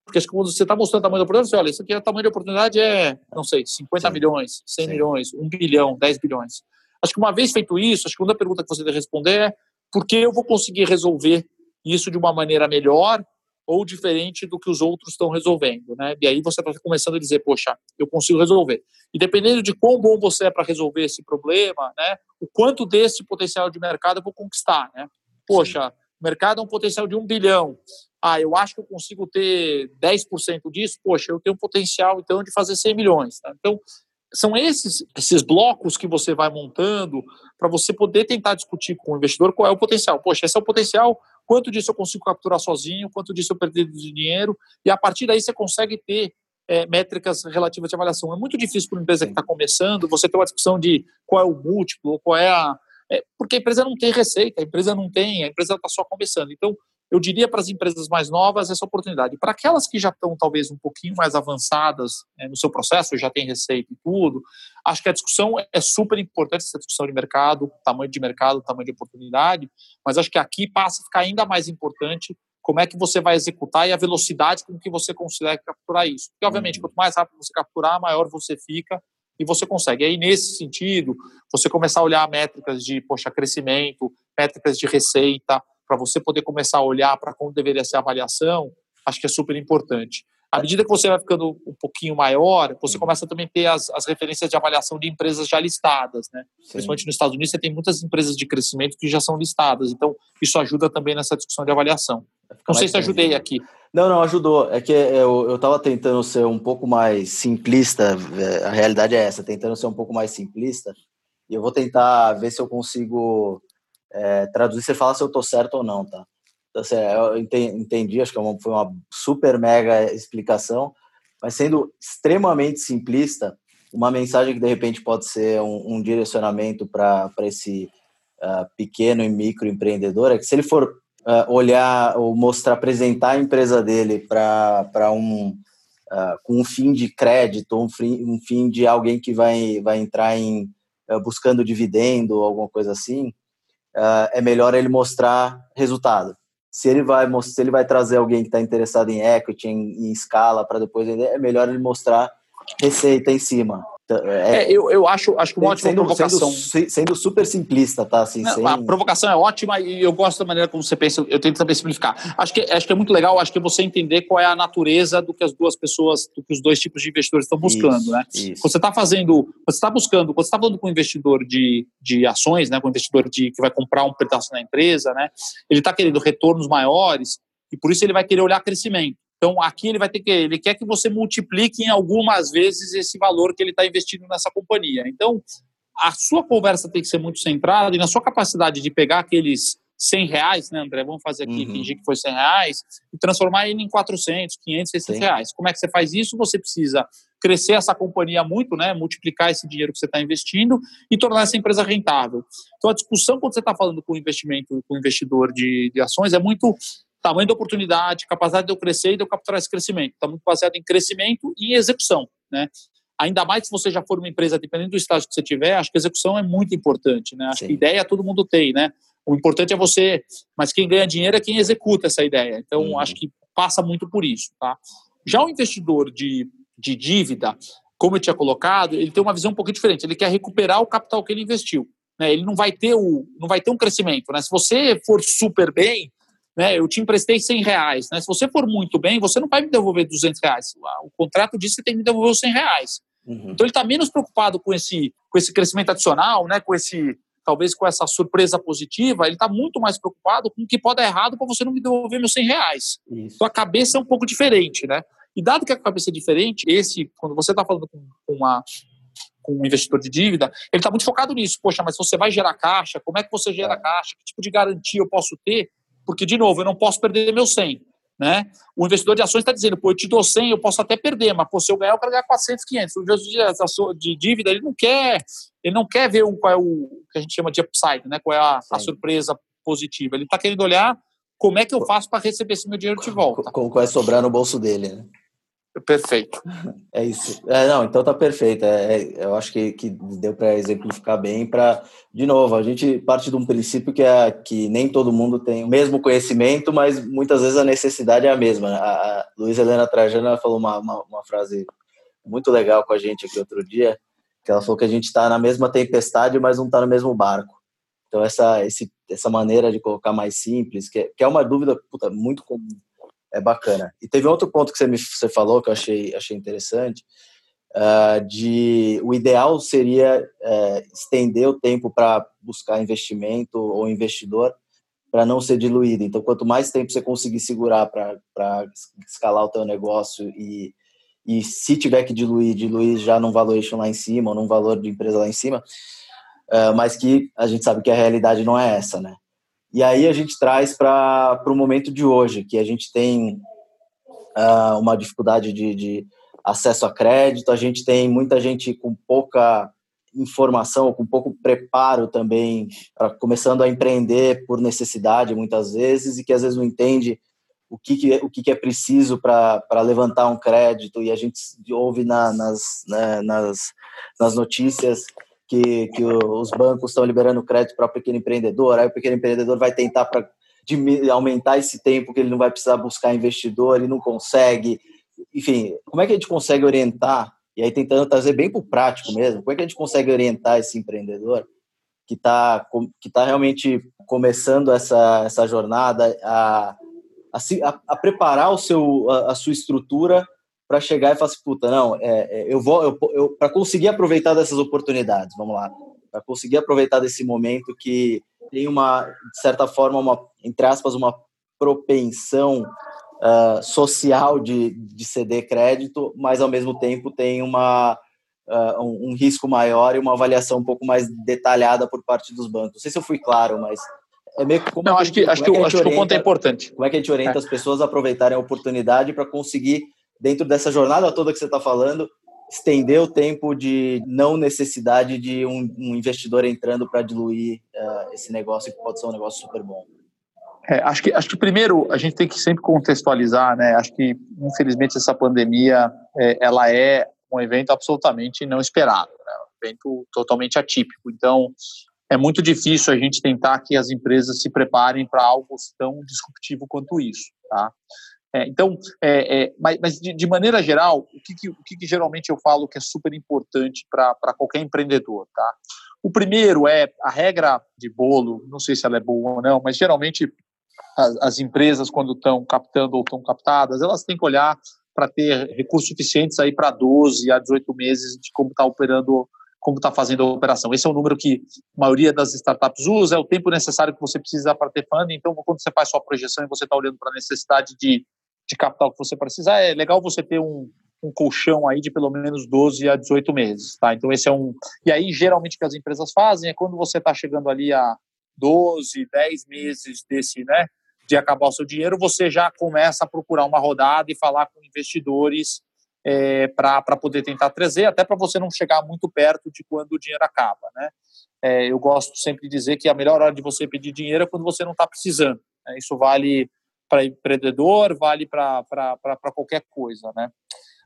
Porque acho que quando você está mostrando o tamanho da oportunidade, você olha, isso aqui é o tamanho da oportunidade é, não sei, 50 Sim. milhões, 100 Sim. milhões, 1 bilhão, 10 bilhões. Acho que uma vez feito isso, acho que uma pergunta que você deve responder é porque eu vou conseguir resolver isso de uma maneira melhor ou diferente do que os outros estão resolvendo, né? E aí você está começando a dizer, poxa, eu consigo resolver. E dependendo de quão bom você é para resolver esse problema, né? O quanto desse potencial de mercado eu vou conquistar, né? Poxa, o mercado é um potencial de um bilhão. Ah, eu acho que eu consigo ter 10% disso. Poxa, eu tenho um potencial então de fazer 100 milhões. Tá? Então, são esses, esses blocos que você vai montando para você poder tentar discutir com o investidor qual é o potencial. Poxa, esse é o potencial, quanto disso eu consigo capturar sozinho, quanto disso eu perdi de dinheiro, e a partir daí você consegue ter é, métricas relativas de avaliação. É muito difícil para uma empresa que está começando você ter uma discussão de qual é o múltiplo, qual é a. É, porque a empresa não tem receita, a empresa não tem, a empresa está só começando. Então, eu diria para as empresas mais novas essa oportunidade. Para aquelas que já estão talvez um pouquinho mais avançadas né, no seu processo, já tem receita e tudo, acho que a discussão é super importante, essa discussão de mercado, tamanho de mercado, tamanho de oportunidade, mas acho que aqui passa a ficar ainda mais importante como é que você vai executar e a velocidade com que você consegue capturar isso. Porque, obviamente, uhum. quanto mais rápido você capturar, maior você fica e você consegue. E aí, nesse sentido, você começar a olhar métricas de, poxa, crescimento, métricas de receita, para você poder começar a olhar para como deveria ser a avaliação, acho que é super importante. À medida que você vai ficando um pouquinho maior, você começa também a ter as, as referências de avaliação de empresas já listadas, né? Sim. Principalmente nos Estados Unidos, você tem muitas empresas de crescimento que já são listadas. Então, isso ajuda também nessa discussão de avaliação. Não sei se ajudei aqui. Não, não, ajudou. É que eu estava tentando ser um pouco mais simplista, é, a realidade é essa, tentando ser um pouco mais simplista, e eu vou tentar ver se eu consigo é, traduzir, você fala se eu estou certo ou não, tá? Então, assim, eu entendi, acho que é foi uma super mega explicação, mas sendo extremamente simplista, uma mensagem que de repente pode ser um, um direcionamento para esse uh, pequeno e micro empreendedor é que se ele for uh, olhar ou mostrar, apresentar a empresa dele para um uh, com um fim de crédito, um fim, um fim de alguém que vai, vai entrar em buscando dividendo alguma coisa assim, uh, é melhor ele mostrar resultado. Se ele vai, se ele vai trazer alguém que está interessado em equity, em, em escala, para depois vender, é melhor ele mostrar receita em cima. É, é, eu, eu acho, acho uma ótima sendo, provocação. Sendo, sendo, super simplista, tá? Assim, Não, sem... A provocação é ótima e eu gosto da maneira como você pensa, eu tento também simplificar. Acho que, acho que é muito legal, acho que é você entender qual é a natureza do que as duas pessoas, do que os dois tipos de investidores estão buscando, isso, né? Isso. Quando você está fazendo, você está buscando, quando você está falando com um investidor de, de ações, né? Com um investidor de, que vai comprar um pedaço na empresa, né? Ele está querendo retornos maiores e por isso ele vai querer olhar crescimento. Então, aqui ele vai ter que, ele quer que você multiplique em algumas vezes esse valor que ele está investindo nessa companhia. Então, a sua conversa tem que ser muito centrada e na sua capacidade de pegar aqueles 100 reais, né, André? Vamos fazer aqui, uhum. fingir que foi 100 reais e transformar ele em 400, 500, 600 Sim. reais. Como é que você faz isso? Você precisa crescer essa companhia muito, né? Multiplicar esse dinheiro que você está investindo e tornar essa empresa rentável. Então, a discussão quando você está falando com o investimento, com o investidor de, de ações é muito tamanho da oportunidade, capacidade de eu crescer e de eu capturar esse crescimento. Está muito baseado em crescimento e execução, né? Ainda mais se você já for uma empresa, dependendo do estágio que você tiver, acho que execução é muito importante, né? Acho Sim. que ideia todo mundo tem, né? O importante é você, mas quem ganha dinheiro é quem executa essa ideia. Então, uhum. acho que passa muito por isso, tá? Já o investidor de, de dívida, como eu tinha colocado, ele tem uma visão um pouquinho diferente. Ele quer recuperar o capital que ele investiu. Né? Ele não vai ter o, não vai ter um crescimento. Né? Se você for super bem, né, eu te emprestei 100 reais, né, se você for muito bem, você não vai me devolver 200 reais, o contrato diz que você tem que me devolver os 100 reais. Uhum. Então ele está menos preocupado com esse, com esse crescimento adicional, né, com esse, talvez com essa surpresa positiva, ele está muito mais preocupado com o que pode dar errado para você não me devolver meus 100 reais. Isso. Então a cabeça é um pouco diferente, né? E dado que a cabeça é diferente, esse, quando você está falando com, com uma com um investidor de dívida, ele está muito focado nisso. Poxa, mas você vai gerar caixa? Como é que você gera é. caixa? Que tipo de garantia eu posso ter? Porque, de novo, eu não posso perder meu 100. Né? O investidor de ações está dizendo, pô, eu te dou 100, eu posso até perder, mas pô, se eu ganhar, eu quero ganhar 400, 500. O investidor de dívida, ele não quer, ele não quer ver o, qual é o que a gente chama de upside, né? qual é a, a surpresa positiva. Ele está querendo olhar como é que eu faço para receber esse meu dinheiro de volta. Como vai sobrar no bolso dele, né? Perfeito. É isso. É, não, então tá perfeito. É, é, eu acho que, que deu para exemplificar bem. Para de novo, a gente parte de um princípio que é que nem todo mundo tem o mesmo conhecimento, mas muitas vezes a necessidade é a mesma. A, a Luiz Helena Trajana falou uma, uma, uma, frase muito legal com a gente aqui outro dia, que ela falou que a gente está na mesma tempestade, mas não está no mesmo barco. Então essa esse, essa maneira de colocar mais simples, que, é, que é uma dúvida puta, muito comum é bacana. E teve outro ponto que você me você falou que eu achei achei interessante, uh, de o ideal seria uh, estender o tempo para buscar investimento ou investidor para não ser diluído. Então, quanto mais tempo você conseguir segurar para escalar o teu negócio e e se tiver que diluir, diluir já num valuation lá em cima ou num valor de empresa lá em cima, uh, mas que a gente sabe que a realidade não é essa, né? E aí a gente traz para o momento de hoje, que a gente tem uh, uma dificuldade de, de, acesso a crédito, a gente tem muita gente com pouca informação, com pouco preparo também, para começando a empreender por necessidade muitas vezes, e que às vezes não entende o que, que, o que, que é preciso para levantar um crédito, e a gente ouve na, nas, né, nas, nas notícias que, que os bancos estão liberando crédito para o pequeno empreendedor, aí o pequeno empreendedor vai tentar para aumentar esse tempo que ele não vai precisar buscar investidor, ele não consegue. Enfim, como é que a gente consegue orientar? E aí tentando trazer bem para o prático mesmo, como é que a gente consegue orientar esse empreendedor que está que tá realmente começando essa, essa jornada a, a, a, preparar o seu, a, a sua estrutura para chegar e falar assim, puta, não, é, é eu vou, eu, eu para conseguir aproveitar dessas oportunidades, vamos lá, para conseguir aproveitar desse momento que tem uma, de certa forma, uma, entre aspas, uma propensão uh, social de, de ceder crédito, mas ao mesmo tempo tem uma, uh, um, um, risco maior e uma avaliação um pouco mais detalhada por parte dos bancos. Não sei se eu fui claro, mas é meio como Não, acho que, acho que, acho que o ponto é importante. Como é que a gente orienta é. as pessoas a aproveitarem a oportunidade para conseguir dentro dessa jornada toda que você está falando, estender o tempo de não necessidade de um, um investidor entrando para diluir uh, esse negócio, que pode ser um negócio super bom. É, acho, que, acho que primeiro a gente tem que sempre contextualizar, né? Acho que infelizmente essa pandemia é, ela é um evento absolutamente não esperado, né? um evento totalmente atípico. Então é muito difícil a gente tentar que as empresas se preparem para algo tão disruptivo quanto isso, tá? É, então, é, é, mas, mas de, de, maneira geral, o que, que, o que, que, geralmente eu falo que é super importante para qualquer empreendedor, tá? O primeiro é a regra de bolo, não sei se ela é boa ou não, mas geralmente as, as empresas, quando estão captando ou estão captadas, elas têm que olhar para ter recursos suficientes aí para 12 a 18 meses de como está operando, como está fazendo a operação. Esse é o número que a maioria das startups usa, é o tempo necessário que você precisa para ter funding. Então, quando você faz sua projeção e você está olhando para a necessidade de, de capital que você precisar, é legal você ter um, um colchão aí de pelo menos 12 a 18 meses, tá? Então esse é um e aí geralmente o que as empresas fazem é quando você está chegando ali a 12, 10 meses desse, né, de acabar o seu dinheiro, você já começa a procurar uma rodada e falar com investidores é, para poder tentar trazer, até para você não chegar muito perto de quando o dinheiro acaba, né? É, eu gosto sempre de dizer que a melhor hora de você pedir dinheiro é quando você não está precisando. Né? Isso vale para empreendedor, vale para qualquer coisa, né?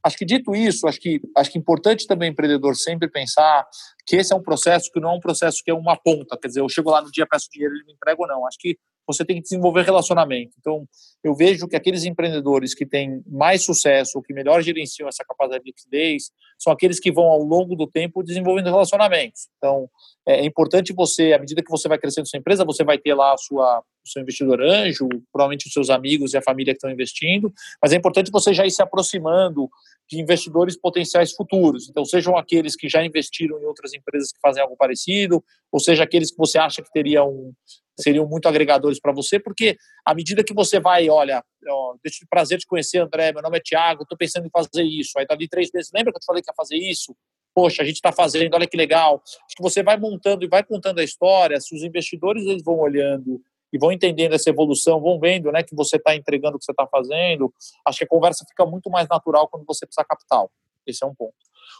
Acho que dito isso, acho que acho que é importante também empreendedor sempre pensar que esse é um processo que não é um processo que é uma ponta, quer dizer, eu chego lá no dia, peço dinheiro, ele me entrega ou não. Acho que você tem que desenvolver relacionamento. Então, eu vejo que aqueles empreendedores que têm mais sucesso, que melhor gerenciam essa capacidade de liquidez, são aqueles que vão ao longo do tempo desenvolvendo relacionamentos. Então, é, é importante você, à medida que você vai crescendo sua empresa, você vai ter lá a sua, seu investidor anjo, provavelmente os seus amigos e a família que estão investindo, mas é importante você já ir se aproximando de investidores potenciais futuros. Então, sejam aqueles que já investiram em outras empresas que fazem algo parecido, ou seja, aqueles que você acha que teriam seriam muito agregadores para você, porque à medida que você vai, olha, ó, deixa eu prazer te conhecer, André, meu nome é Tiago, estou pensando em fazer isso. Aí dali três meses, lembra que eu te falei que ia fazer isso? Poxa, a gente está fazendo, olha que legal. Acho que você vai montando e vai contando a história, se os investidores eles vão olhando e vão entendendo essa evolução, vão vendo né, que você está entregando o que você está fazendo, acho que a conversa fica muito mais natural quando você precisa capital. Esse é um ponto.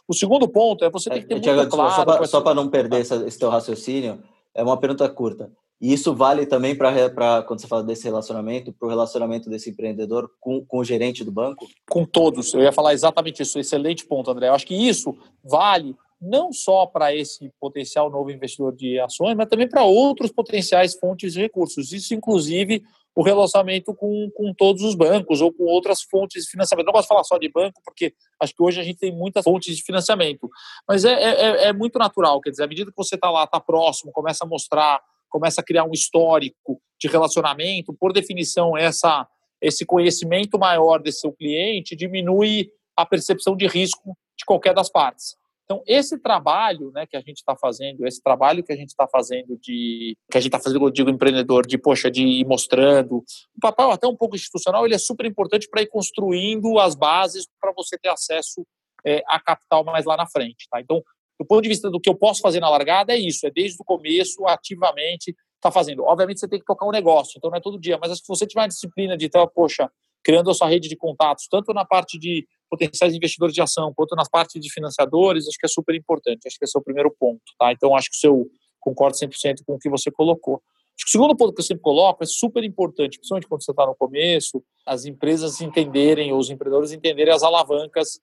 O segundo ponto é você tem que ter é, muito claro... Só para não perder essa, esse teu raciocínio, é uma pergunta curta. E isso vale também para, quando você fala desse relacionamento, para o relacionamento desse empreendedor com, com o gerente do banco? Com todos. Eu ia falar exatamente isso. Excelente ponto, André. Eu acho que isso vale não só para esse potencial novo investidor de ações, mas também para outros potenciais fontes de recursos. Isso, inclusive, o relacionamento com, com todos os bancos ou com outras fontes de financiamento. Não de falar só de banco, porque acho que hoje a gente tem muitas fontes de financiamento. Mas é, é, é muito natural, quer dizer, à medida que você está lá, está próximo, começa a mostrar, começa a criar um histórico de relacionamento, por definição, essa, esse conhecimento maior desse seu cliente diminui a percepção de risco de qualquer das partes. Então, esse trabalho né, que a gente está fazendo, esse trabalho que a gente está fazendo de. que a gente está fazendo, eu digo, empreendedor, de, poxa, de ir mostrando. O papel até um pouco institucional, ele é super importante para ir construindo as bases para você ter acesso é, a capital mais lá na frente. Tá? Então, do ponto de vista do que eu posso fazer na largada, é isso, é desde o começo, ativamente, tá fazendo. Obviamente, você tem que tocar um negócio, então não é todo dia, mas se você tiver uma disciplina de, então, poxa, criando a sua rede de contatos, tanto na parte de potenciais investidores de ação, quanto na parte de financiadores, acho que é super importante. Acho que esse é o primeiro ponto, tá? Então, acho que eu concordo 100% com o que você colocou. Acho que o segundo ponto que eu sempre coloco é super importante, principalmente quando você está no começo, as empresas entenderem, ou os empreendedores entenderem as alavancas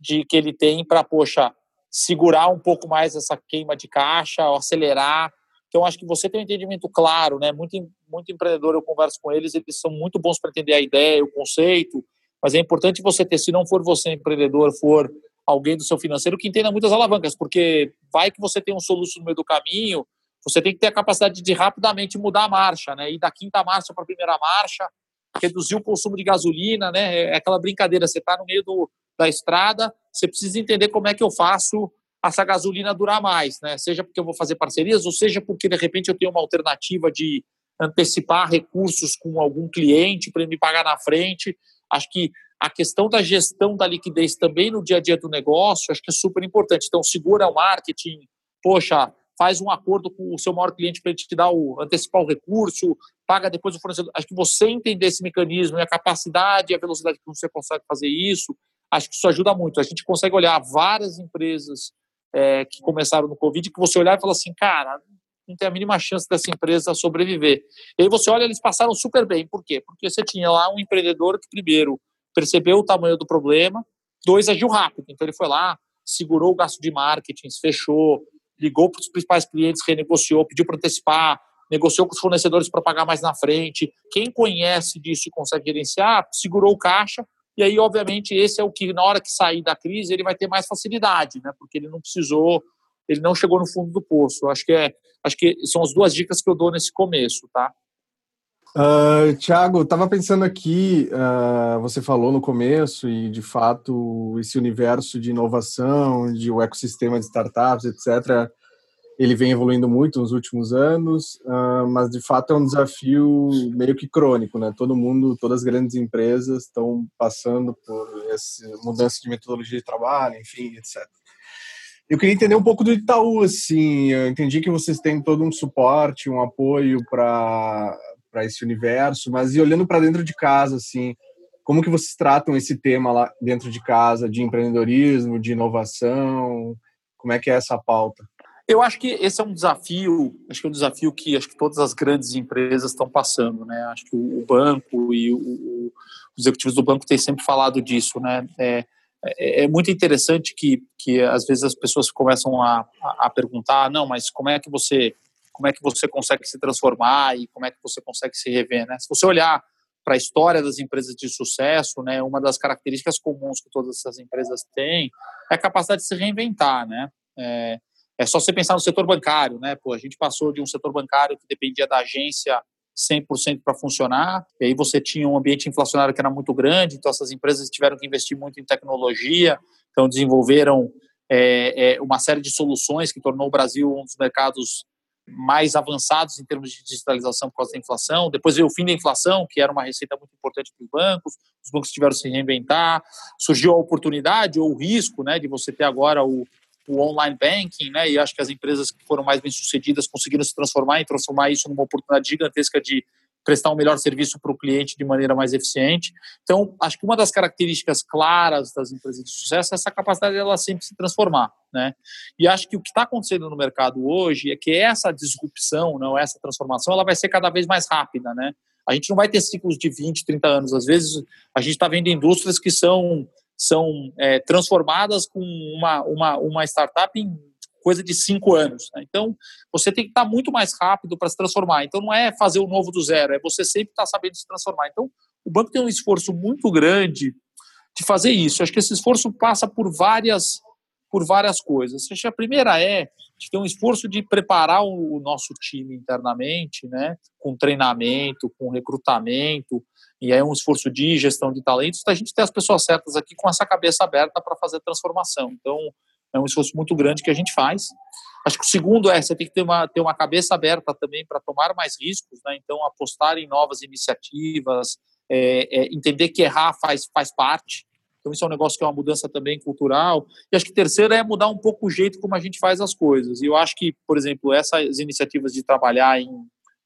de que ele tem para, poxa, segurar um pouco mais essa queima de caixa, acelerar. Então, acho que você tem um entendimento claro, né? Muito, muito empreendedor, eu converso com eles, eles são muito bons para entender a ideia, o conceito, mas é importante você ter, se não for você empreendedor, for alguém do seu financeiro que entenda muitas alavancas, porque vai que você tem um soluço no meio do caminho, você tem que ter a capacidade de rapidamente mudar a marcha, né? Ir da quinta marcha para a primeira marcha, reduzir o consumo de gasolina, né? É aquela brincadeira, você está no meio do, da estrada, você precisa entender como é que eu faço essa gasolina durar mais, né? Seja porque eu vou fazer parcerias, ou seja porque de repente eu tenho uma alternativa de antecipar recursos com algum cliente para ele me pagar na frente. Acho que a questão da gestão da liquidez também no dia a dia do negócio, acho que é super importante. Então, segura o marketing, poxa, faz um acordo com o seu maior cliente para ele te dar o antecipar o recurso, paga depois o fornecedor. Acho que você entender esse mecanismo e a capacidade e a velocidade que você consegue fazer isso, acho que isso ajuda muito. A gente consegue olhar várias empresas é, que começaram no Covid, que você olhar e falar assim, cara, não tem a mínima chance dessa empresa sobreviver. E aí você olha, eles passaram super bem. Por quê? Porque você tinha lá um empreendedor que, primeiro, percebeu o tamanho do problema, dois, agiu rápido. Então, ele foi lá, segurou o gasto de marketing, fechou, ligou para os principais clientes, renegociou, pediu para antecipar, negociou com os fornecedores para pagar mais na frente. Quem conhece disso e consegue gerenciar, segurou o caixa. E aí, obviamente, esse é o que, na hora que sair da crise, ele vai ter mais facilidade, né? Porque ele não precisou, ele não chegou no fundo do poço. Acho que, é, acho que são as duas dicas que eu dou nesse começo, tá? Uh, ah, Tiago, estava pensando aqui, uh, você falou no começo, e de fato, esse universo de inovação, de o ecossistema de startups, etc., ele vem evoluindo muito nos últimos anos, uh, mas de fato é um desafio meio que crônico, né? Todo mundo, todas as grandes empresas estão passando por essa mudança de metodologia de trabalho, enfim, etc. Eu queria entender um pouco do Itaú, assim, eu entendi que vocês têm todo um suporte, um apoio para para esse universo, mas e olhando para dentro de casa, assim, como que vocês tratam esse tema lá dentro de casa, de empreendedorismo, de inovação? Como é que é essa pauta? Eu acho que esse é um desafio, acho que é um desafio que acho que todas as grandes empresas estão passando, né? Acho que o, banco e o, o, os executivos do banco têm sempre falado disso, né? É, é, é, muito interessante que, que às vezes as pessoas começam a, a, a perguntar, não, mas como é que você como é que você consegue se transformar e como é que você consegue se rever, né? Se você olhar para a história das empresas de sucesso, né, uma das características comuns que todas essas empresas têm é a capacidade de se reinventar, né? É, é só você pensar no setor bancário, né? Pô, a gente passou de um setor bancário que dependia da agência 100% para funcionar, e aí você tinha um ambiente inflacionário que era muito grande, então essas empresas tiveram que investir muito em tecnologia, então desenvolveram é, é, uma série de soluções que tornou o Brasil um dos mercados mais avançados em termos de digitalização por causa da inflação. Depois veio o fim da inflação, que era uma receita muito importante para os bancos. Os bancos tiveram que se reinventar. Surgiu a oportunidade ou o risco né, de você ter agora o, o online banking, né, e acho que as empresas que foram mais bem-sucedidas conseguiram se transformar e transformar isso numa oportunidade gigantesca de prestar um melhor serviço para o cliente de maneira mais eficiente. Então, acho que uma das características claras das empresas de sucesso é essa capacidade dela sempre se transformar, né? E acho que o que está acontecendo no mercado hoje é que essa disrupção, não essa transformação, ela vai ser cada vez mais rápida, né? A gente não vai ter ciclos de 20, 30 anos. Às vezes, a gente está vendo indústrias que são são é, transformadas com uma, uma, uma startup em coisa de cinco anos. Né? Então, você tem que estar muito mais rápido para se transformar. Então, não é fazer o novo do zero, é você sempre estar sabendo se transformar. Então, o banco tem um esforço muito grande de fazer isso. Acho que esse esforço passa por várias por várias coisas. A primeira é de ter um esforço de preparar o nosso time internamente, né, com treinamento, com recrutamento, e aí um esforço de gestão de talentos, da gente ter as pessoas certas aqui com essa cabeça aberta para fazer transformação. Então, é um esforço muito grande que a gente faz. Acho que o segundo é você tem que ter uma, ter uma cabeça aberta também para tomar mais riscos, né? então apostar em novas iniciativas, é, é, entender que errar faz, faz parte. Então isso é um negócio que é uma mudança também cultural. E acho que terceiro é mudar um pouco o jeito como a gente faz as coisas. E eu acho que, por exemplo, essas iniciativas de trabalhar em,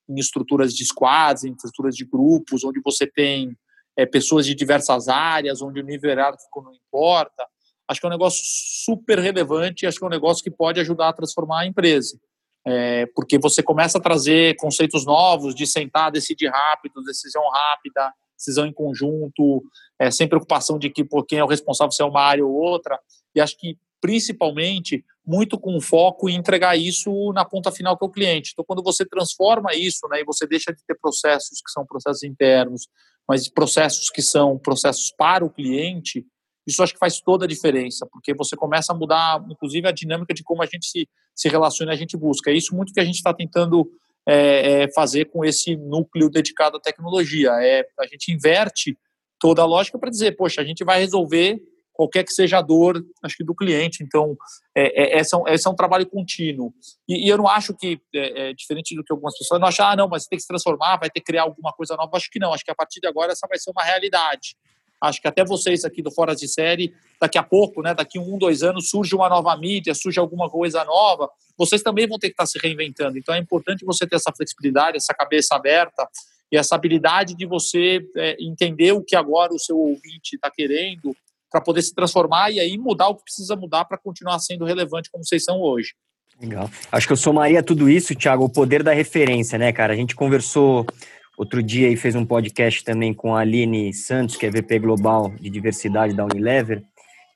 em estruturas de squads, em estruturas de grupos, onde você tem é, pessoas de diversas áreas, onde o nível hierárquico não importa, acho que é um negócio super relevante, acho que é um negócio que pode ajudar a transformar a empresa. É, porque você começa a trazer conceitos novos de sentar, decidir rápido, decisão rápida, decisão em conjunto, é, sem preocupação de que por quem é o responsável se é uma área ou outra. E acho que principalmente muito com foco em entregar isso na ponta final que é o cliente. Então, quando você transforma isso, né, e você deixa de ter processos que são processos internos, mas processos que são processos para o cliente, isso acho que faz toda a diferença, porque você começa a mudar, inclusive, a dinâmica de como a gente se, se relaciona e a gente busca. É isso muito que a gente está tentando é, é, fazer com esse núcleo dedicado à tecnologia. É, a gente inverte toda a lógica para dizer, poxa, a gente vai resolver qualquer que seja a dor, acho que do cliente. Então, é, é, esse, é um, é um trabalho contínuo. E, e eu não acho que, é, é, diferente do que algumas pessoas não acham, ah, não, mas tem que se transformar, vai ter que criar alguma coisa nova. Acho que não, acho que a partir de agora essa vai ser uma realidade. Acho que até vocês aqui do Fora de Série, daqui a pouco, né, daqui um, dois anos, surge uma nova mídia, surge alguma coisa nova, vocês também vão ter que estar se reinventando. Então é importante você ter essa flexibilidade, essa cabeça aberta e essa habilidade de você é, entender o que agora o seu ouvinte está querendo para poder se transformar e aí mudar o que precisa mudar para continuar sendo relevante como vocês são hoje. Legal. Acho que eu somaria tudo isso, Thiago, o poder da referência, né, cara? A gente conversou outro dia e fez um podcast também com a Aline Santos, que é VP Global de Diversidade da Unilever.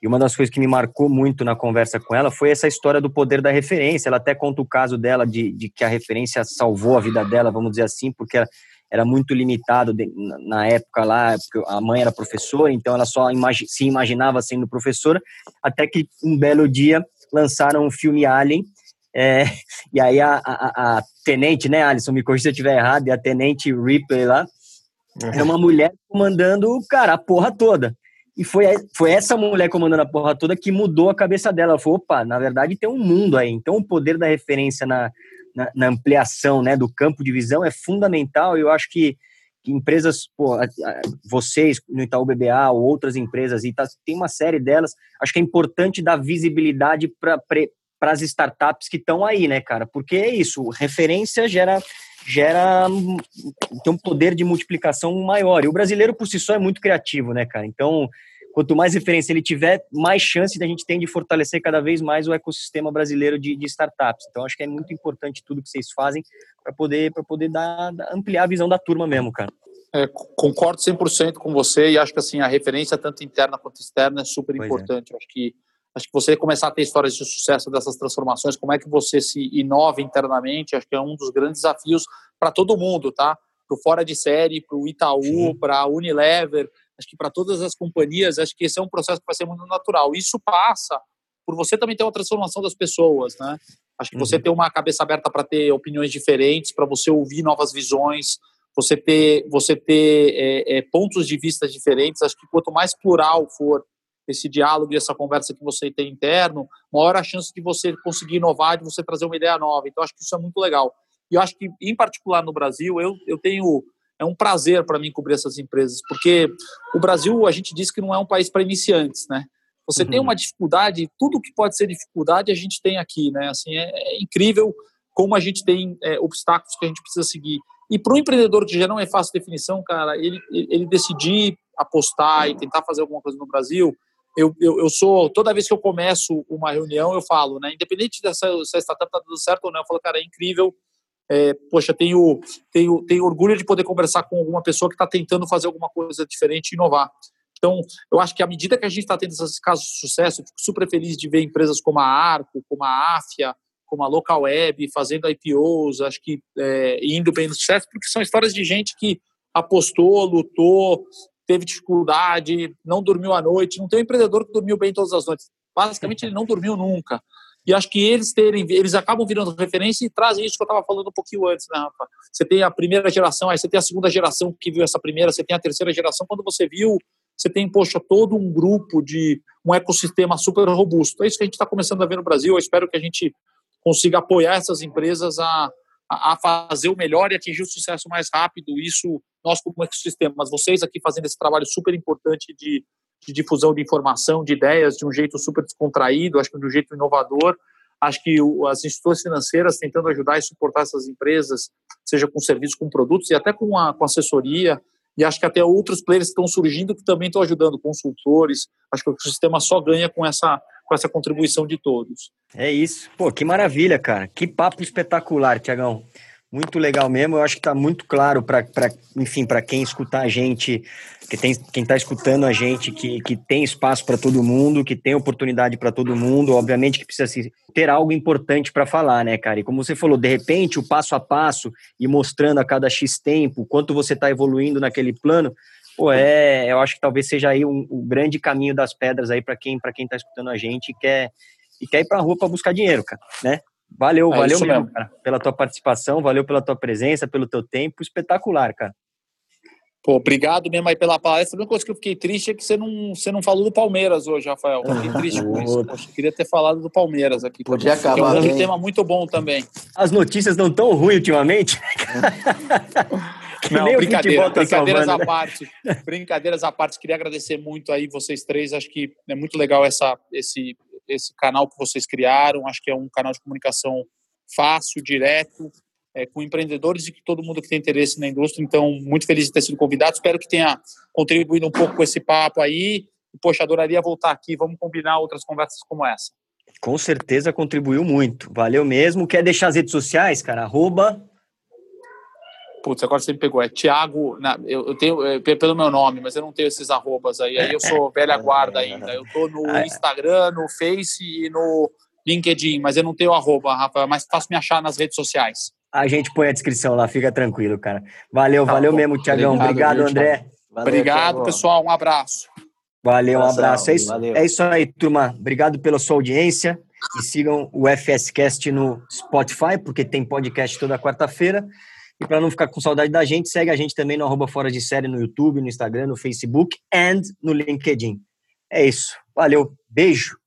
E uma das coisas que me marcou muito na conversa com ela foi essa história do poder da referência. Ela até conta o caso dela de, de que a referência salvou a vida dela, vamos dizer assim, porque ela era muito limitado de, na época lá, porque a mãe era professora, então ela só imagi se imaginava sendo professora, até que um belo dia lançaram o filme Alien, é, e aí a, a, a, tenente, né, Alisson, me corrija se eu estiver errado, e a tenente Ripley lá, uhum. é uma mulher comandando, cara, a porra toda. E foi, foi essa mulher comandando a porra toda que mudou a cabeça dela. Ela falou, opa, na verdade tem um mundo aí. Então o poder da referência na, na, na ampliação né, do campo de visão é fundamental. Eu acho que, que empresas, pô, vocês no Itaú BBA ou outras empresas, e tá, tem uma série delas, acho que é importante dar visibilidade para as startups que estão aí, né, cara? Porque é isso, referência gera gera tem um poder de multiplicação maior. E o brasileiro por si só é muito criativo, né, cara? Então, quanto mais referência ele tiver, mais chance da gente tem de fortalecer cada vez mais o ecossistema brasileiro de, de startups. Então, acho que é muito importante tudo que vocês fazem para poder para poder dar, ampliar a visão da turma mesmo, cara. É, concordo 100% com você e acho que assim a referência tanto interna quanto externa é super pois é. importante. É. Acho que Acho que você começar a ter histórias de sucesso dessas transformações, como é que você se inova internamente, acho que é um dos grandes desafios para todo mundo, tá? Para o Fora de Série, para o Itaú, para a Unilever, acho que para todas as companhias, acho que esse é um processo que vai ser muito natural. Isso passa por você também ter uma transformação das pessoas, né? Acho que uhum. você ter uma cabeça aberta para ter opiniões diferentes, para você ouvir novas visões, você ter, você ter é, é, pontos de vista diferentes. Acho que quanto mais plural for esse diálogo e essa conversa que você tem interno, maior a chance de você conseguir inovar, de você trazer uma ideia nova. Então, acho que isso é muito legal. E eu acho que, em particular no Brasil, eu, eu tenho. É um prazer para mim cobrir essas empresas, porque o Brasil, a gente diz que não é um país para iniciantes, né? Você uhum. tem uma dificuldade, tudo que pode ser dificuldade a gente tem aqui, né? Assim, é, é incrível como a gente tem é, obstáculos que a gente precisa seguir. E para o empreendedor que já não é fácil definição, cara, ele, ele decidir apostar e tentar fazer alguma coisa no Brasil, eu, eu, eu, sou, toda vez que eu começo uma reunião, eu falo, né? Independente dessa se a startup tá dando certo ou não, eu falo, cara, é incrível. É, poxa, tenho, tenho, tenho orgulho de poder conversar com alguma pessoa que está tentando fazer alguma coisa diferente e inovar. Então, eu acho que à medida que a gente está tendo esses casos de sucesso, eu fico super feliz de ver empresas como a Arco, como a Afia, como a Local Web, fazendo IPOs, acho que é, indo bem no sucesso, porque são histórias de gente que apostou, lutou, teve dificuldade, não dormiu à noite. Não tem um empreendedor que dormiu bem todas as noites. Basicamente, ele não dormiu nunca. E acho que eles terem, eles acabam virando referência e trazem isso que eu estava falando um pouquinho antes, né, Rafa? Você tem a primeira geração, aí você tem a segunda geração que viu essa primeira, você tem a terceira geração. Quando você viu, você tem, poxa, todo um grupo de um ecossistema super robusto. É isso que a gente está começando a ver no Brasil. Eu espero que a gente consiga apoiar essas empresas a, a, fazer o melhor e atingir o sucesso mais rápido. Isso nós como ecossistema, mas vocês aqui fazendo esse trabalho super importante de, de difusão de informação, de ideias, de um jeito super descontraído, acho que de um jeito inovador. Acho que as instituições financeiras tentando ajudar e suportar essas empresas, seja com serviços, com produtos e até com, a, com assessoria. E acho que até outros players estão surgindo que também estão ajudando, consultores. Acho que o sistema só ganha com essa, com essa contribuição de todos. É isso. Pô, que maravilha, cara. Que papo espetacular, Tiagão. Muito legal mesmo. Eu acho que está muito claro para, enfim, para quem escutar a gente, que tem, quem está escutando a gente, que, que tem espaço para todo mundo, que tem oportunidade para todo mundo. Obviamente que precisa ter algo importante para falar, né, cara? E como você falou, de repente, o passo a passo e mostrando a cada X tempo quanto você está evoluindo naquele plano, pô, é, eu acho que talvez seja aí um, um grande caminho das pedras aí para quem para quem está escutando a gente e quer e quer ir para a rua para buscar dinheiro, cara, né? Valeu, é valeu mesmo, mesmo, cara, pela tua participação, valeu pela tua presença, pelo teu tempo, espetacular, cara. Pô, obrigado mesmo aí pela palestra. A única coisa que eu fiquei triste é que você não, você não falou do Palmeiras hoje, Rafael. Fiquei triste com isso. Poxa, queria ter falado do Palmeiras aqui. Podia acabar. É um tema muito bom também. As notícias não tão ruins ultimamente. não, brincadeira, tá brincadeiras salvando, à parte. Brincadeiras à parte. Queria agradecer muito aí vocês três. Acho que é muito legal essa, esse, esse canal que vocês criaram. Acho que é um canal de comunicação fácil, direto, é, com empreendedores e que todo mundo que tem interesse na indústria. Então, muito feliz de ter sido convidado. Espero que tenha contribuído um pouco com esse papo aí. Poxa, adoraria voltar aqui. Vamos combinar outras conversas como essa. Com certeza contribuiu muito. Valeu mesmo. Quer deixar as redes sociais, cara? Arroba. Putz, agora você me pegou. É Thiago. Na, eu, eu, tenho é, pelo meu nome, mas eu não tenho esses arrobas aí. Aí eu sou velha guarda ainda. Eu tô no ah, é. Instagram, no Face e no LinkedIn, mas eu não tenho arroba, Rafael. Mas faço me achar nas redes sociais. A gente põe a descrição lá, fica tranquilo, cara. Valeu, tá valeu bom. mesmo, Tiagão. Obrigado, Obrigado André. Valeu, Obrigado, Thiago. pessoal. Um abraço. Valeu, um abraço. É isso, é isso aí, turma. Obrigado pela sua audiência. E sigam o FSCast no Spotify, porque tem podcast toda quarta-feira. E para não ficar com saudade da gente, segue a gente também no arroba Fora de Série no YouTube, no Instagram, no Facebook e no LinkedIn. É isso. Valeu. Beijo.